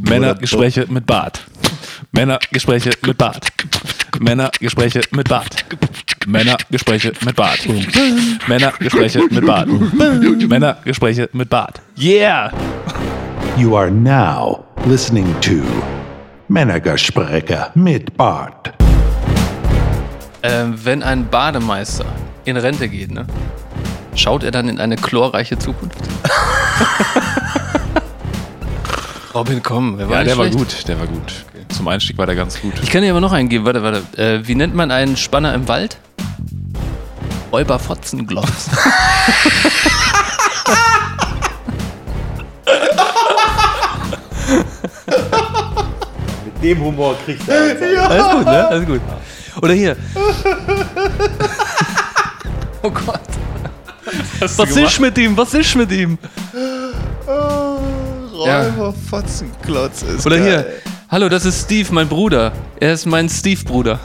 Männergespräche mit Bart. Männergespräche mit Bart. Männergespräche mit Bart. Männergespräche mit Bart. Männergespräche mit Bart. Männergespräche mit Bart. Yeah! You are now listening to Männergespräche mit Bart. Ähm, wenn ein Bademeister in Rente geht, ne? Schaut er dann in eine chlorreiche Zukunft? Robin, komm, wer war Ja, der war schlecht? gut, der war gut. Zum Einstieg war der ganz gut. Ich kann dir aber noch einen geben. Warte, warte. Äh, wie nennt man einen Spanner im Wald? Räuber Fotzenglotz. Mit dem Humor kriegt er. Alles gut, ne? Alles gut. Oder hier. oh Gott. Was ist mit ihm? Was ist mit ihm? Räuber Fotzenklotz ist Oder geil. hier. Hallo, das ist Steve, mein Bruder. Er ist mein Steve-Bruder.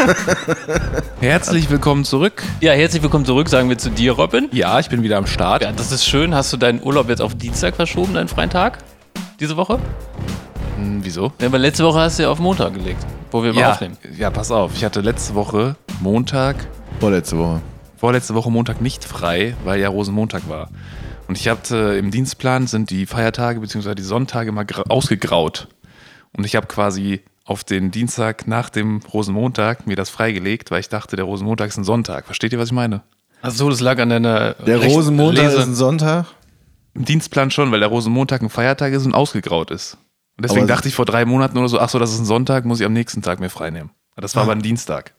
Herzlich willkommen zurück. Ja, herzlich willkommen zurück, sagen wir zu dir, Robin. Ja, ich bin wieder am Start. Ja, das ist schön. Hast du deinen Urlaub jetzt auf Dienstag verschoben, deinen freien Tag? Diese Woche? Hm, wieso? Ja, aber letzte Woche hast du ja auf Montag gelegt, wo wir Ja, aufnehmen. ja, pass auf. Ich hatte letzte Woche Montag, Vorletzte Woche. vorletzte Woche Montag nicht frei, weil ja Rosenmontag war. Und ich hatte im Dienstplan sind die Feiertage bzw. die Sonntage immer gra- ausgegraut. Und ich habe quasi auf den Dienstag nach dem Rosenmontag mir das freigelegt, weil ich dachte, der Rosenmontag ist ein Sonntag. Versteht ihr, was ich meine? Achso, das lag an deiner. Der Recht- Rosenmontag Lese- ist ein Sonntag. Im Dienstplan schon, weil der Rosenmontag ein Feiertag ist und ausgegraut ist. Und deswegen Aber- dachte ich vor drei Monaten oder so, ach so, das ist ein Sonntag, muss ich am nächsten Tag mir frei nehmen. Das war aber ein Dienstag.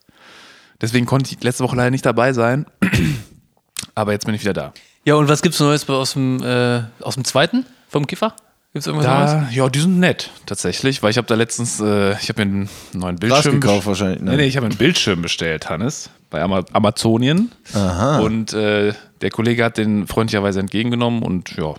Deswegen konnte ich letzte Woche leider nicht dabei sein. Aber jetzt bin ich wieder da. Ja, und was gibt's Neues aus dem, äh, aus dem zweiten? Vom Kiffer? Gibt's irgendwas Neues? Da, ja, die sind nett, tatsächlich, weil ich habe da letztens, äh, ich habe mir einen neuen Bildschirm gekauft wahrscheinlich, ne? Nee, nee, ich habe einen Bildschirm bestellt, Hannes, bei Ama Amazonien. Aha. Und äh, der Kollege hat den freundlicherweise entgegengenommen und ja,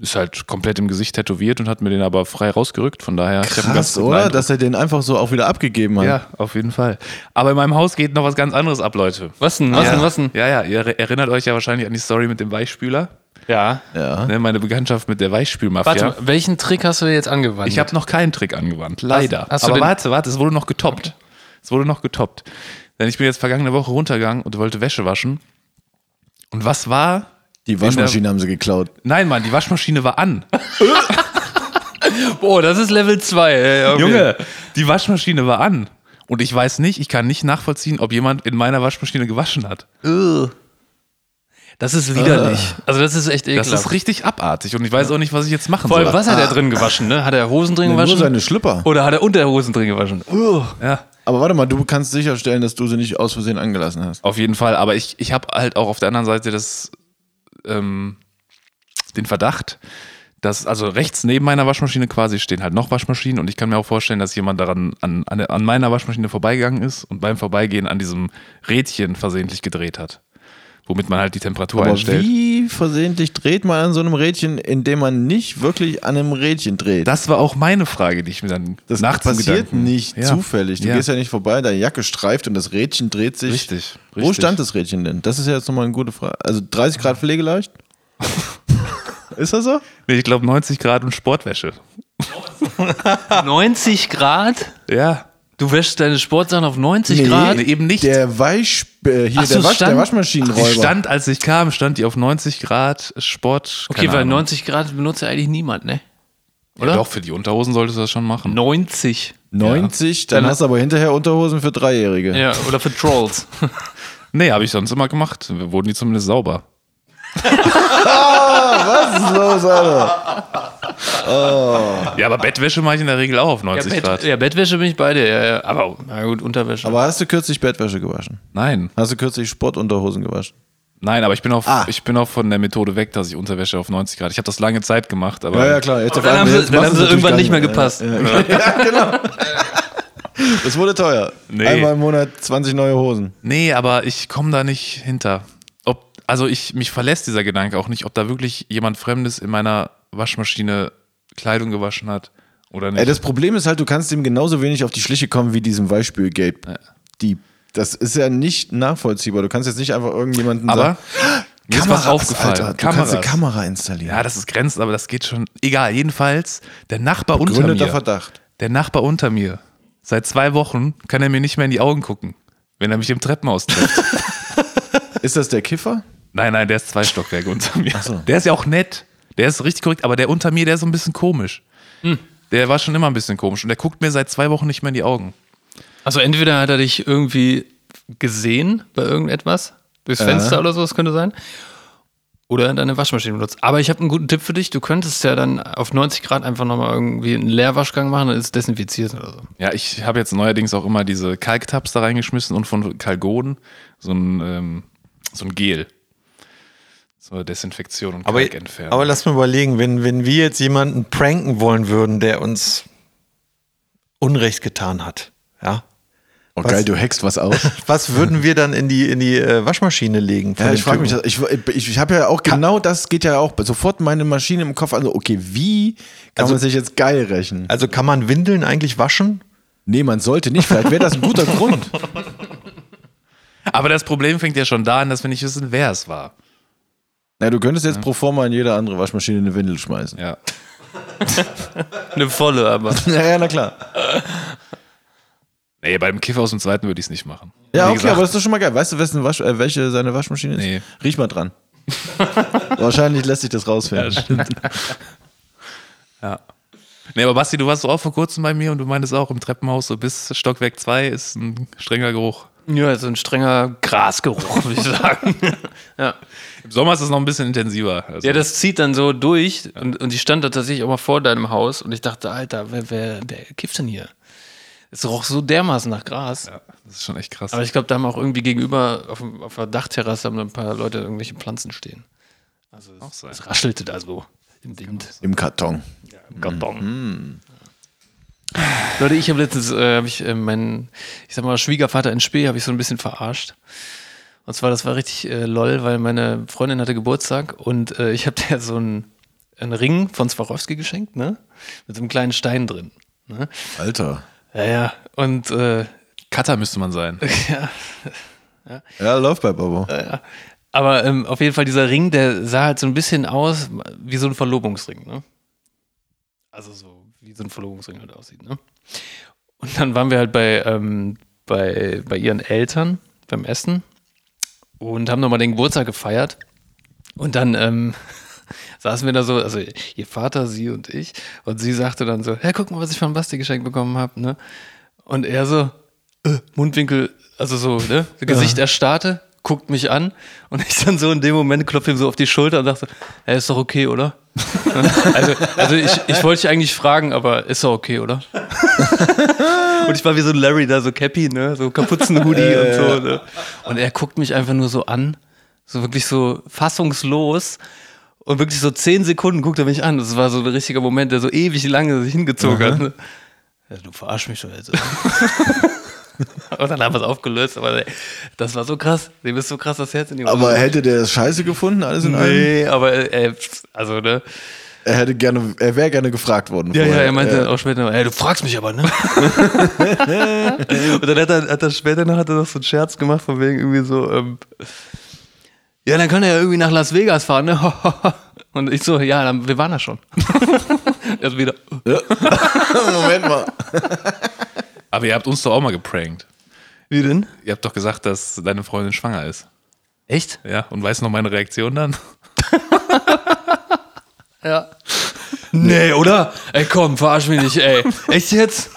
ist halt komplett im Gesicht tätowiert und hat mir den aber frei rausgerückt. Von daher, Krass, oder? Eindruck. Dass er den einfach so auch wieder abgegeben hat. Ja, auf jeden Fall. Aber in meinem Haus geht noch was ganz anderes ab, Leute. Was denn? Was ja. denn? Was denn? Ja, ja, ihr erinnert euch ja wahrscheinlich an die Story mit dem Weichspüler. Ja. Ja. Ne, meine Bekanntschaft mit der Weichspülmafia. Warte, mal, welchen Trick hast du jetzt angewandt? Ich habe noch keinen Trick angewandt, leider. hast du Aber warte, warte, es wurde noch getoppt. Es wurde noch getoppt. Denn ich bin jetzt vergangene Woche runtergegangen und wollte Wäsche waschen. Und was war? Die Waschmaschine haben sie geklaut. Nein, Mann, die Waschmaschine war an. Boah, das ist Level 2. Ey, okay. Junge, die Waschmaschine war an. Und ich weiß nicht, ich kann nicht nachvollziehen, ob jemand in meiner Waschmaschine gewaschen hat. Das ist widerlich. Also das ist echt Das ekelhaft. ist richtig abartig und ich weiß auch nicht, was ich jetzt machen Vor allem, soll. was hat er drin gewaschen, ne? Hat er Hosen drin Nur gewaschen? seine Schlüpper. Oder hat er Unterhosen drin gewaschen? Ja, Aber warte mal, du kannst sicherstellen, dass du sie nicht aus Versehen angelassen hast. auf jeden Fall. Aber ich, ich habe halt auch auf der anderen Seite das, ähm, den Verdacht, dass, also rechts neben meiner Waschmaschine quasi stehen halt noch Waschmaschinen und ich kann mir auch vorstellen, dass jemand daran an, an, an meiner Waschmaschine vorbeigegangen ist und beim Vorbeigehen an diesem Rädchen versehentlich gedreht hat. Womit man halt die Temperatur Aber einstellt. wie versehentlich dreht man an so einem Rädchen, indem man nicht wirklich an einem Rädchen dreht? Das war auch meine Frage, die ich mir dann Das nachts im passiert Gedanken- nicht Ja. zufällig. Du Ja. gehst ja nicht vorbei, deine Jacke streift und das Rädchen dreht sich. Richtig, Wo richtig. stand das Rädchen denn? Das ist ja jetzt nochmal eine gute Frage. Also 30 Grad pflegeleicht? ist das so? Nee, ich glaube 90 Grad und Sportwäsche. 90 Grad? Ja. Du wäschst deine Sportsachen auf 90 Grad? Nee, eben nicht. Der Weich, äh, hier Ach so, der, Wasch, der stand- Die Waschmaschinenräuber. stand, als ich kam, stand die auf 90 Grad Sport. Okay, keine weil Ahnung. 90 Grad benutzt ja eigentlich niemand, ne? Ja, oder? doch, für die Unterhosen solltest du das schon machen. 90. 90, dann Dann- hast du aber hinterher Unterhosen für Dreijährige. Ja, oder für Trolls. Nee, habe ich sonst immer gemacht. Wurden die zumindest sauber. Was ist los, Alter? Ja, aber Bettwäsche mache ich in der Regel auch auf 90 ja, Grad. Bett, ja, Bettwäsche bin ich bei dir. Ja, ja. Aber na gut, Unterwäsche. Aber hast du kürzlich Bettwäsche gewaschen? Nein, Hast du kürzlich Sportunterhosen gewaschen? nein, aber ich bin, auch, Ah. ich bin auch von der Methode weg, dass ich Unterwäsche auf 90 Grad. Ich habe das lange Zeit gemacht, aber Ja, ja, klar. Jetzt auf dann haben einmal- sie, dann haben du sie es irgendwann nicht mehr gepasst. Ja, genau. Das wurde teuer. Nee. Einmal im Monat 20 neue Hosen. Nee, aber ich komme da nicht hinter. Ob, also ich, mich verlässt dieser Gedanke auch nicht, ob da wirklich jemand Fremdes in meiner Waschmaschine Kleidung gewaschen hat oder nicht. Ey, das Problem ist halt, du kannst ihm genauso wenig auf die Schliche kommen wie diesem Weichspülgate. Die Das ist ja nicht nachvollziehbar. Du kannst jetzt nicht einfach irgendjemanden Aber sagen, mir ist was aufgefallen. Alter, du kannst eine Kameras. Kamera installieren. Ja, das ist grenzt, aber das geht schon. Egal, jedenfalls, der Nachbar unter mir. Verdacht. Der Nachbar unter mir. Seit zwei Wochen kann er mir nicht mehr in die Augen gucken, wenn er mich im Treppenhaus trifft. Ist das der Kiffer? nein, nein, der ist zwei Stockwerke unter mir. So. Der ist ja auch nett. Der ist richtig korrekt, aber der unter mir, der ist so ein bisschen komisch. Hm. Der war schon immer ein bisschen komisch und der guckt mir seit zwei Wochen nicht mehr in die Augen. Also entweder hat er dich irgendwie gesehen bei irgendetwas, durchs Fenster oder so, das könnte sein. Oder er deine Waschmaschine benutzt. Aber ich habe einen guten Tipp für dich. Du könntest ja dann auf 90 Grad einfach nochmal irgendwie einen Leerwaschgang machen, dann ist es desinfiziert oder so. Ja, ich habe jetzt neuerdings auch immer diese Kalktabs da reingeschmissen und von Kalgoden so ein, ähm, so ein Gel. Zur Desinfektion und Aber, Kalkentfernung. aber lass mal überlegen, wenn, wenn wir jetzt jemanden pranken wollen würden, der uns Unrecht getan hat, ja, Oh, Was? geil, du hackst was aus. was würden wir dann in die, in die äh, Waschmaschine legen? Ja, ich frage mich, das- ich, ich, ich habe ja auch genau das geht ja auch sofort meine Maschine im Kopf an. so, Okay, wie kann Also- man sich jetzt geil rächen? Also kann man Windeln eigentlich waschen? Nee, man sollte nicht. Vielleicht wäre das ein guter Grund. aber das Problem fängt ja schon da an, dass wir nicht wissen, wer es war. Na, du könntest jetzt pro forma in jede andere Waschmaschine eine Windel schmeißen. Ja. Eine volle, aber. Ja, ja, na klar. Nee, beim Kiffer aus dem zweiten würde ich es nicht machen. Ja, Wie okay, gesagt, aber das ist doch schon mal geil. Weißt du, wessen Wasch, äh, welche seine Waschmaschine ist? Nee. Riech mal dran. Wahrscheinlich lässt sich das rausfinden. Ja. Nee, aber Basti, du warst auch vor kurzem bei mir und du meintest auch im Treppenhaus, so bis Stockwerk 2 ist ein strenger Geruch. Ja, so ein strenger Grasgeruch, würde ich sagen. ja. Im Sommer ist es noch ein bisschen intensiver. Also, ja, das zieht dann so durch und, und ich stand da tatsächlich auch mal vor deinem Haus und ich dachte, Alter, wer, wer, wer kifft denn hier? Es roch so dermaßen nach Gras. ja, das ist schon echt krass. Aber ich glaube, da haben auch irgendwie gegenüber auf, dem- auf der Dachterrasse haben ein paar Leute irgendwelche Pflanzen stehen. Also es, es raschelte da so im Wind, Im Karton. im Karton. Leute, ich habe letztens, äh, habe ich äh, meinen, ich sag mal, Schwiegervater in Spee habe ich so ein bisschen verarscht. Und zwar, das war richtig äh, lol, weil meine Freundin hatte Geburtstag und äh, ich habe der so einen, einen Ring von Swarovski geschenkt, ne? Mit so einem kleinen Stein drin. Ne? Alter. Ja, ja. Und äh, Cutter müsste man sein. ja, Ja, läuft bei Bobo. Aber ähm, auf jeden Fall, dieser Ring, der sah halt so ein bisschen aus wie so ein Verlobungsring, ne? Also so ein Verlobungsring halt aussieht, ne? Und dann waren wir halt bei, ähm, bei, bei ihren Eltern beim Essen und haben nochmal den Geburtstag gefeiert. Und dann ähm, saßen wir da so, also ihr Vater, sie und ich, und sie sagte dann so, ja, guck mal, was ich von Basti geschenkt bekommen habe, ne? Und er so, äh, Mundwinkel, also so, ne? Gesicht erstarrte, guckt mich an und ich dann so in dem Moment klopfe ihm so auf die Schulter und dachte, ja, ist doch okay, oder? also also ich, ich wollte dich eigentlich fragen, aber ist doch okay, oder? und ich war wie so ein Larry da, so Cappy, ne? So Kapuzenhoodie und so, ne? Und er guckt mich einfach nur so an, so wirklich so fassungslos. Und wirklich so zehn Sekunden guckt er mich an. Das war so ein richtiger Moment, der so ewig lange sich hingezogen hat. Ne? Ja, du verarsch mich doch jetzt. Und dann haben wir es aufgelöst, aber das war so krass. Dem ist so krass das Herz in die Hose. Aber hätte der das scheiße gefunden, alles in allem? Nee, aber äh, also, ne? Er hätte gerne, er wäre gerne gefragt worden. Ja, ja, vorher. er meinte Äh, auch später, ey, du fragst mich aber, ne? Und dann hat er, hat er später noch, hat er noch so einen Scherz gemacht, von wegen irgendwie so, ähm, ja, dann kann er ja irgendwie nach Las Vegas fahren, ne? Und ich so, ja, dann, wir waren da schon. also wieder, Moment mal. Aber ihr habt uns doch auch mal geprankt. wie denn? Ihr habt doch gesagt, dass deine Freundin schwanger ist. Echt? Ja, und weißt du noch meine Reaktion dann? Ja. Nee, oder? Ey, komm, verarsch mich nicht, ey. Echt jetzt?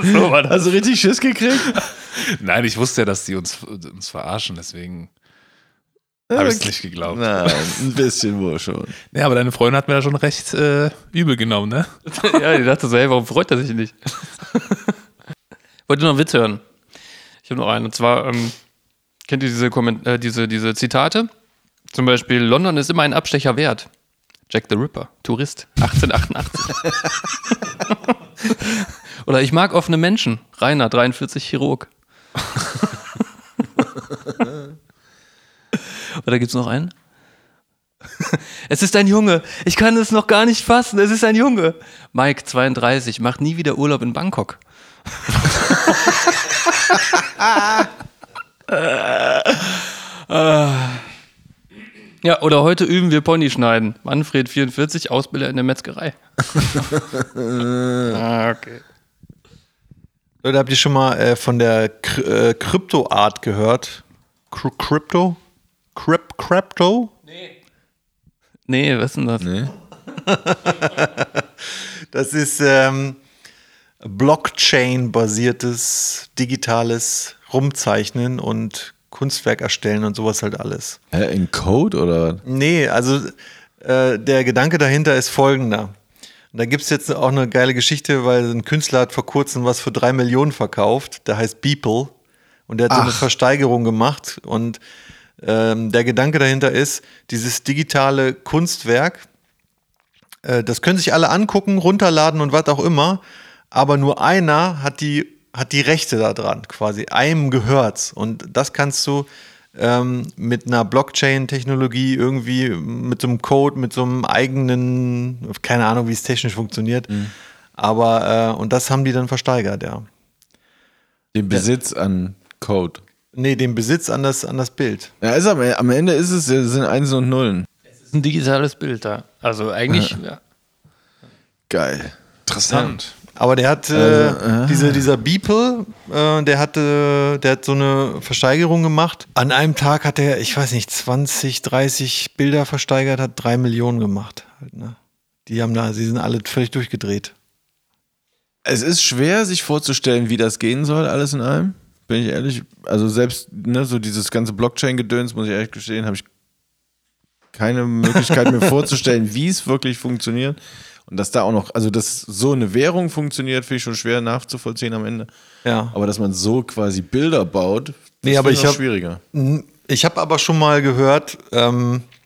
so war das. Hast du richtig Schiss gekriegt? Nein, ich wusste ja, dass die uns, uns verarschen, deswegen habe ich es nicht geglaubt. Nein, ein bisschen wohl schon. Ja, aber deine Freundin hat mir da schon recht äh, übel genommen, ne? ja, die dachte so, hey, warum freut er sich nicht? Wollte noch einen Witz hören. Ich habe noch einen. Und zwar, ähm, kennt ihr diese, Komment äh, diese, diese Zitate? Zum Beispiel, London ist immer ein Abstecher wert. Jack the Ripper, Tourist, 1888. Oder ich mag offene Menschen. Rainer, 43, Chirurg. Oder gibt's noch einen? Es ist ein Junge. Ich kann es noch gar nicht fassen. Es ist ein Junge. Mike, 32, macht nie wieder Urlaub in Bangkok. Ja, oder heute üben wir Pony schneiden. Manfred 44, Ausbilder in der Metzgerei. ah, okay. Leute, habt ihr schon mal äh, von der Kry äh, Krypto-Art gehört? Cry Crypto? Cryp Crypto? Nee, was ist denn das? Nee. Das ist ähm, Blockchain-basiertes digitales Rumzeichnen und Kunstwerk erstellen und sowas halt alles. Hä, in Code oder? Nee, also äh, der Gedanke dahinter ist folgender. Und da gibt es jetzt auch eine geile Geschichte, weil ein Künstler hat vor kurzem was für drei Millionen verkauft. Der heißt Beeple. Und der hat so eine Ach. Versteigerung gemacht. Und ähm, der Gedanke dahinter ist, dieses digitale Kunstwerk, äh, das können sich alle angucken, runterladen und was auch immer. Aber nur einer hat die, hat die Rechte daran, quasi. Einem gehört's. Und das kannst du ähm, mit einer Blockchain-Technologie irgendwie, mit so einem Code, mit so einem eigenen, keine Ahnung, wie es technisch funktioniert. Aber, äh, und das haben die dann versteigert, ja. Den Besitz an Code. Nee, den Besitz an das, an das Bild. Ja, ist am, am Ende ist es, es sind Einsen und Nullen. Das ist ein digitales Bild da. Also eigentlich, ja. Geil. Interessant. Aber der hat äh, Also, ah. diese, dieser Beeple, äh, der hatte, der hat so eine Versteigerung gemacht. An einem Tag hat er, ich weiß nicht, 20, 30 Bilder versteigert, hat drei Millionen gemacht. Halt, ne? Die haben da, sie sind alle völlig durchgedreht. Es ist schwer, sich vorzustellen, wie das gehen soll, alles in allem. Bin ich ehrlich. Also selbst, ne, so dieses ganze Blockchain-Gedöns, muss ich ehrlich gestehen, habe ich keine Möglichkeit mir vorzustellen, wie es wirklich funktioniert. Und dass da auch noch, also dass so eine Währung funktioniert, finde ich schon schwer nachzuvollziehen am Ende. Ja. Aber dass man so quasi Bilder baut, Nee, aber finde ich hab- schwieriger. Ich habe aber schon mal gehört, ähm, äh,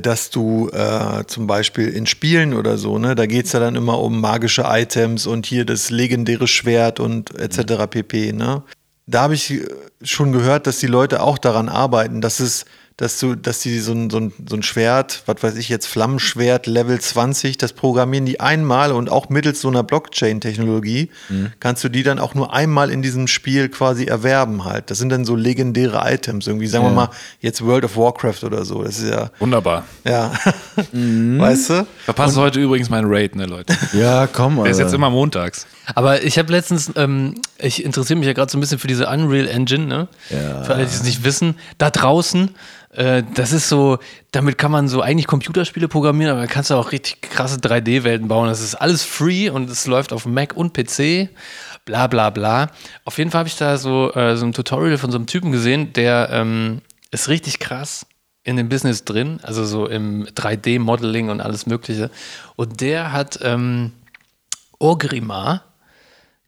dass du äh, zum Beispiel in Spielen oder so, ne, da geht es ja dann immer um magische Items und hier das legendäre Schwert und etc. pp. Ne? Da habe ich äh, schon gehört, dass die Leute auch daran arbeiten, dass es, dass du, dass die so ein, so ein, so ein Schwert, was weiß ich jetzt, Flammenschwert Level 20, das programmieren die einmal und auch mittels so einer Blockchain-Technologie kannst du die dann auch nur einmal in diesem Spiel quasi erwerben halt. Das sind dann so legendäre Items, irgendwie, sagen wir mal, jetzt World of Warcraft oder so. Das ist ja, Wunderbar. ja, weißt du? Verpasst heute übrigens meinen Raid, ne, Leute. Ja, komm, Der ist Alter. jetzt immer montags. Aber ich habe letztens, ähm, ich interessiere mich ja gerade so ein bisschen für diese Unreal Engine, ne? Ja. Für alle, die es nicht wissen, da draußen, das ist so, damit kann man so eigentlich Computerspiele programmieren, aber da kannst du auch richtig krasse 3D-Welten bauen. Das ist alles free und es läuft auf Mac und PC. Bla bla bla. Auf jeden Fall habe ich da so, äh, so ein Tutorial von so einem Typen gesehen, der ähm, ist richtig krass in dem Business drin, also so im 3D-Modeling und alles Mögliche. Und der hat ähm, Orgrimmar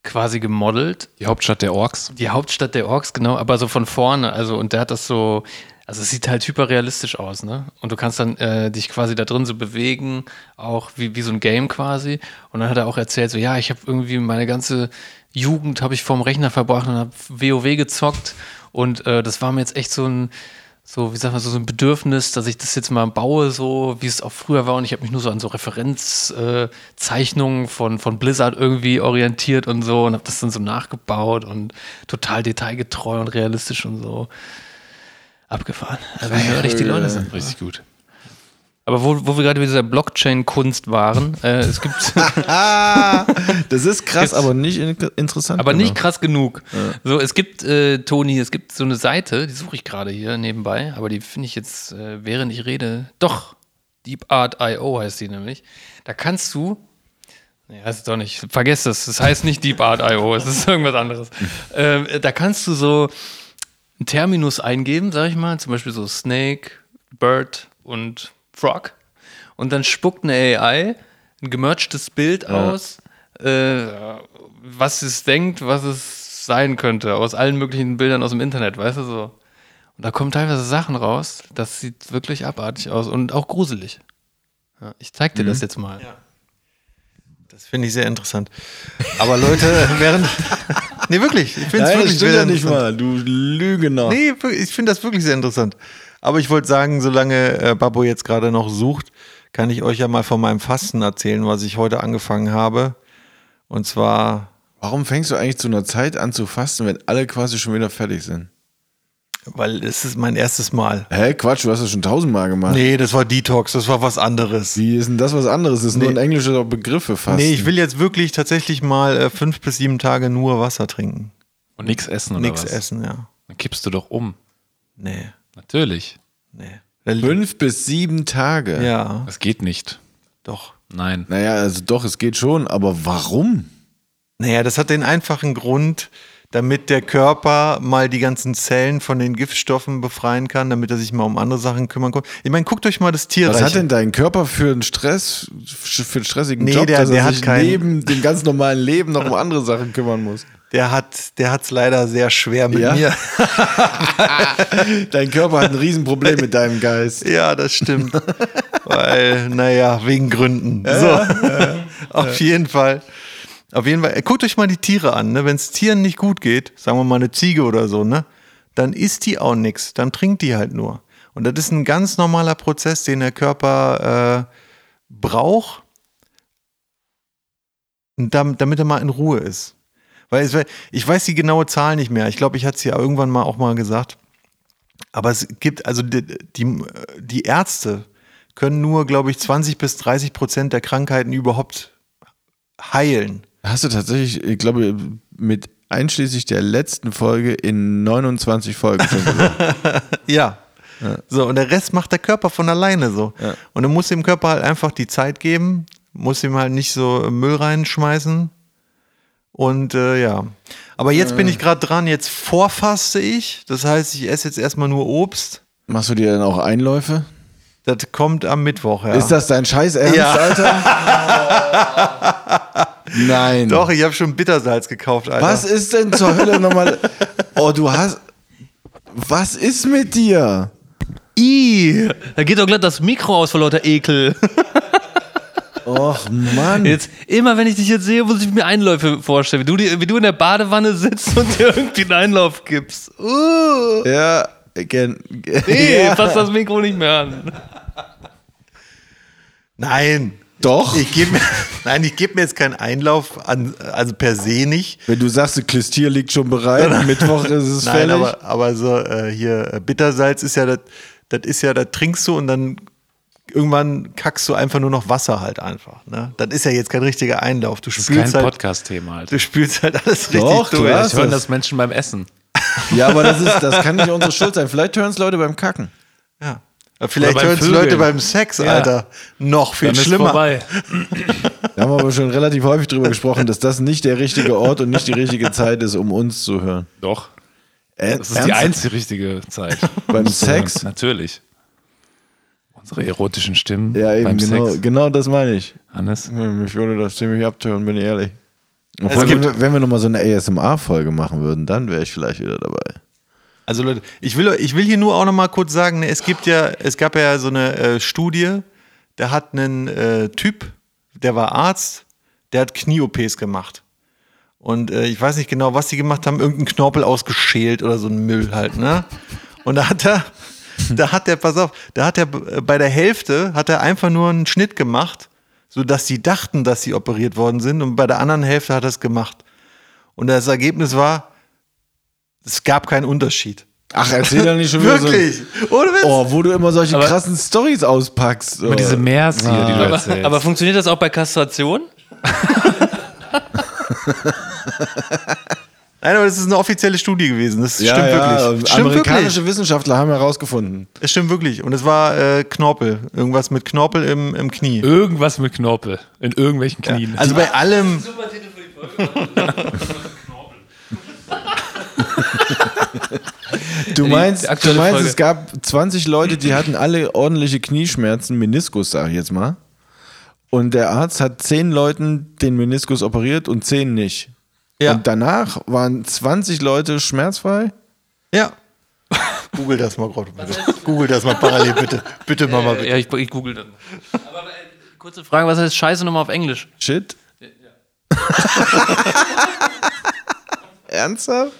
quasi gemodelt. Die Hauptstadt der Orks. Die Hauptstadt der Orks, genau, aber so von vorne. Also, und der hat das so, also es sieht halt hyperrealistisch aus, ne? Und du kannst dann äh, dich quasi da drin so bewegen, auch wie, wie so ein Game quasi. Und dann hat er auch erzählt, so, ja, ich habe irgendwie meine ganze Jugend habe ich vorm Rechner verbracht und habe WoW gezockt. Und äh, das war mir jetzt echt so ein, so, wie sagt man, so ein Bedürfnis, dass ich das jetzt mal baue, so wie es auch früher war. Und ich habe mich nur so an so Referenzzeichnungen äh, von, von Blizzard irgendwie orientiert und so und habe das dann so nachgebaut und total detailgetreu und realistisch und so abgefahren. Also wie hörig die Leute sind. Richtig gut. Aber wo, wo wir gerade bei dieser Blockchain-Kunst waren, äh, es gibt Das ist krass, aber nicht in interessant. aber nicht genug. krass genug. So, es gibt, äh, Toni, es gibt so eine Seite, die suche ich gerade hier nebenbei, aber die finde ich jetzt, äh, während ich rede, doch, DeepArt.io heißt die nämlich. Da kannst du, nee, heißt es doch nicht, vergesst das, das heißt nicht DeepArt.io, es ist irgendwas anderes. ähm, da kannst du so einen Terminus eingeben, sag ich mal, zum Beispiel so Snake, Bird und Frog. Und dann spuckt eine AI ein gemergtes Bild aus, äh, was es denkt, was es sein könnte, aus allen möglichen Bildern aus dem Internet, weißt du so. Und da kommen teilweise Sachen raus, das sieht wirklich abartig aus und auch gruselig. Ja, ich zeig dir das jetzt mal. Das finde ich sehr interessant. Aber Leute, während. nee, wirklich. Ich finde es wirklich stimmt sehr ja nicht interessant. mal. Du Lügner. Nee, ich finde das wirklich sehr interessant. Aber ich wollte sagen, solange äh, Babbo jetzt gerade noch sucht, kann ich euch ja mal von meinem Fasten erzählen, was ich heute angefangen habe. Und zwar Warum fängst du eigentlich zu einer Zeit an zu fasten, wenn alle quasi schon wieder fertig sind? Weil es ist mein erstes Mal. Hä, Quatsch, du hast das schon tausendmal gemacht. Nee, das war Detox, das war was anderes. Wie ist denn das was anderes? Das ist nur ein Nee. englischer Begriff für Fasten. Nee, ich will jetzt wirklich tatsächlich mal äh, fünf bis sieben Tage nur Wasser trinken. Und nichts essen oder Nichts was? essen, ja. Dann kippst du doch um. Nee, Natürlich. nee. Fünf bis sieben Tage. Ja, Das geht nicht. doch. Nein. Naja, also doch, es geht schon, aber warum? Naja, das hat den einfachen Grund, damit der Körper mal die ganzen Zellen von den Giftstoffen befreien kann, damit er sich mal um andere Sachen kümmern kann. Ich meine, guckt euch mal das Tierreich Was hat denn dein Körper für einen Stress, für einen stressigen Nee, Job, der- dass er der hat sich keinen- neben dem ganz normalen Leben noch um andere Sachen kümmern muss? Der hat der hat's leider sehr schwer mit Ja? mir. Dein Körper hat ein Riesenproblem mit deinem Geist. Ja, das stimmt. Weil, naja, wegen Gründen. so. Auf jeden Fall. Auf jeden Fall. Guckt euch mal die Tiere an. Ne? Wenn es Tieren nicht gut geht, sagen wir mal eine Ziege oder so, ne? dann isst die auch nichts. Dann trinkt die halt nur. Und das ist ein ganz normaler Prozess, den der Körper äh, braucht, damit er mal in Ruhe ist. Weil es, ich weiß die genaue Zahl nicht mehr. Ich glaube, ich hatte es ja irgendwann mal auch mal gesagt. Aber es gibt, also die, die, die Ärzte können nur, glaube ich, 20 bis 30 Prozent der Krankheiten überhaupt heilen. Hast du tatsächlich, ich glaube, mit einschließlich der letzten Folge in 29 Folgen schon gesagt. Ja. So, und der Rest macht der Körper von alleine so. Ja. Und du musst dem Körper halt einfach die Zeit geben, musst ihm halt nicht so Müll reinschmeißen. Und äh, ja. Aber jetzt bin ich gerade dran, jetzt vorfaste ich. Das heißt, ich esse jetzt erstmal nur Obst. Machst du dir dann auch Einläufe? Das kommt am Mittwoch, ja. Ist das dein Scheiß Ernst, Ja. Alter? Nein. Doch, ich habe schon Bittersalz gekauft, Alter. Was ist denn zur Hölle nochmal? Oh, du hast. Was ist mit dir? I, da geht doch glatt das Mikro aus vor lauter Ekel. Och, Mann. Jetzt, immer wenn ich dich jetzt sehe, muss ich mir Einläufe vorstellen. Wie du, die, wie du in der Badewanne sitzt und dir irgendwie einen Einlauf gibst. Uh, Ja, gen, gen, nee, ja. fass das Mikro nicht mehr an. Nein. Doch. Ich gebe mir, nein, ich gebe mir jetzt keinen Einlauf an, also per se nicht. Wenn du sagst, Klistier liegt schon bereit, Mittwoch ist es Nein, fällig. aber, aber so äh, hier äh, Bittersalz ist ja das, das ist ja, das trinkst du und dann irgendwann kackst du einfach nur noch Wasser halt einfach. Ne? Das ist ja jetzt kein richtiger Einlauf. Du Das ist kein halt, Podcast-Thema, Alter. du spülst halt alles richtig Doch, durch. klar. Ich höre das- das Menschen beim Essen. ja, aber das, ist, das kann nicht unsere Schuld sein. Vielleicht hören es Leute beim Kacken. Vielleicht hören es. Leute beim Sex, Ja. Alter. Noch viel Dann ist schlimmer. vorbei. Da haben wir aber schon relativ häufig drüber gesprochen, dass das nicht der richtige Ort und nicht die richtige Zeit ist, um uns zu hören. Doch. Äh, Das ist die einzige richtige Zeit. Beim. Sex? Natürlich. Unsere erotischen Stimmen Ja, eben, beim genau, Sex. genau das meine ich. Hannes. Mich würde das ziemlich abtören, bin ich ehrlich. Obwohl, wenn, wir, wenn wir nochmal so eine ASMR-Folge machen würden, dann wäre ich vielleicht wieder dabei. Also Leute, ich will, ich will hier nur auch noch mal kurz sagen, ne, es gibt ja, es gab ja so eine äh, Studie, da hat einen äh, Typ, der war Arzt, der hat Knie-OPs gemacht. Und äh, ich weiß nicht genau, was die gemacht haben, irgendeinen Knorpel ausgeschält oder so ein Müll halt, ne? Und da hat er, da hat der, pass auf, da hat er äh, bei der Hälfte, hat er einfach nur einen Schnitt gemacht, sodass sie dachten, dass sie operiert worden sind und bei der anderen Hälfte hat er es gemacht. Und das Ergebnis war, es gab keinen Unterschied. Ach, erzähl doch nicht schon wieder Wirklich? Ohne Witz? so. Oh, wo du immer solche Aber- krassen Stories auspackst. Immer diese Mers hier, die du Aber, erzählst. aber funktioniert das auch bei Kastration? Nein, aber das ist eine offizielle Studie gewesen. Das ja, stimmt ja, wirklich. Stimmt Amerikanische wirklich. Wissenschaftler haben herausgefunden. Es stimmt wirklich. Und es war äh, Knorpel. Irgendwas mit Knorpel im, im Knie. Irgendwas mit Knorpel. In irgendwelchen Knien. Also bei allem. Du meinst, du meinst Folge. es gab 20 Leute, die hatten alle ordentliche Knieschmerzen, Meniskus, sag ich jetzt mal. Und der Arzt hat 10 Leuten den Meniskus operiert und 10 nicht. Ja. Und danach waren 20 Leute schmerzfrei. Ja. Google das mal, Gott, bitte. Google das mal parallel, bitte. Bitte, Mama, bitte. Ja, ich, ich google dann. Aber äh, kurze Frage, was heißt Scheiße nochmal auf Englisch? Shit. Ernsthaft?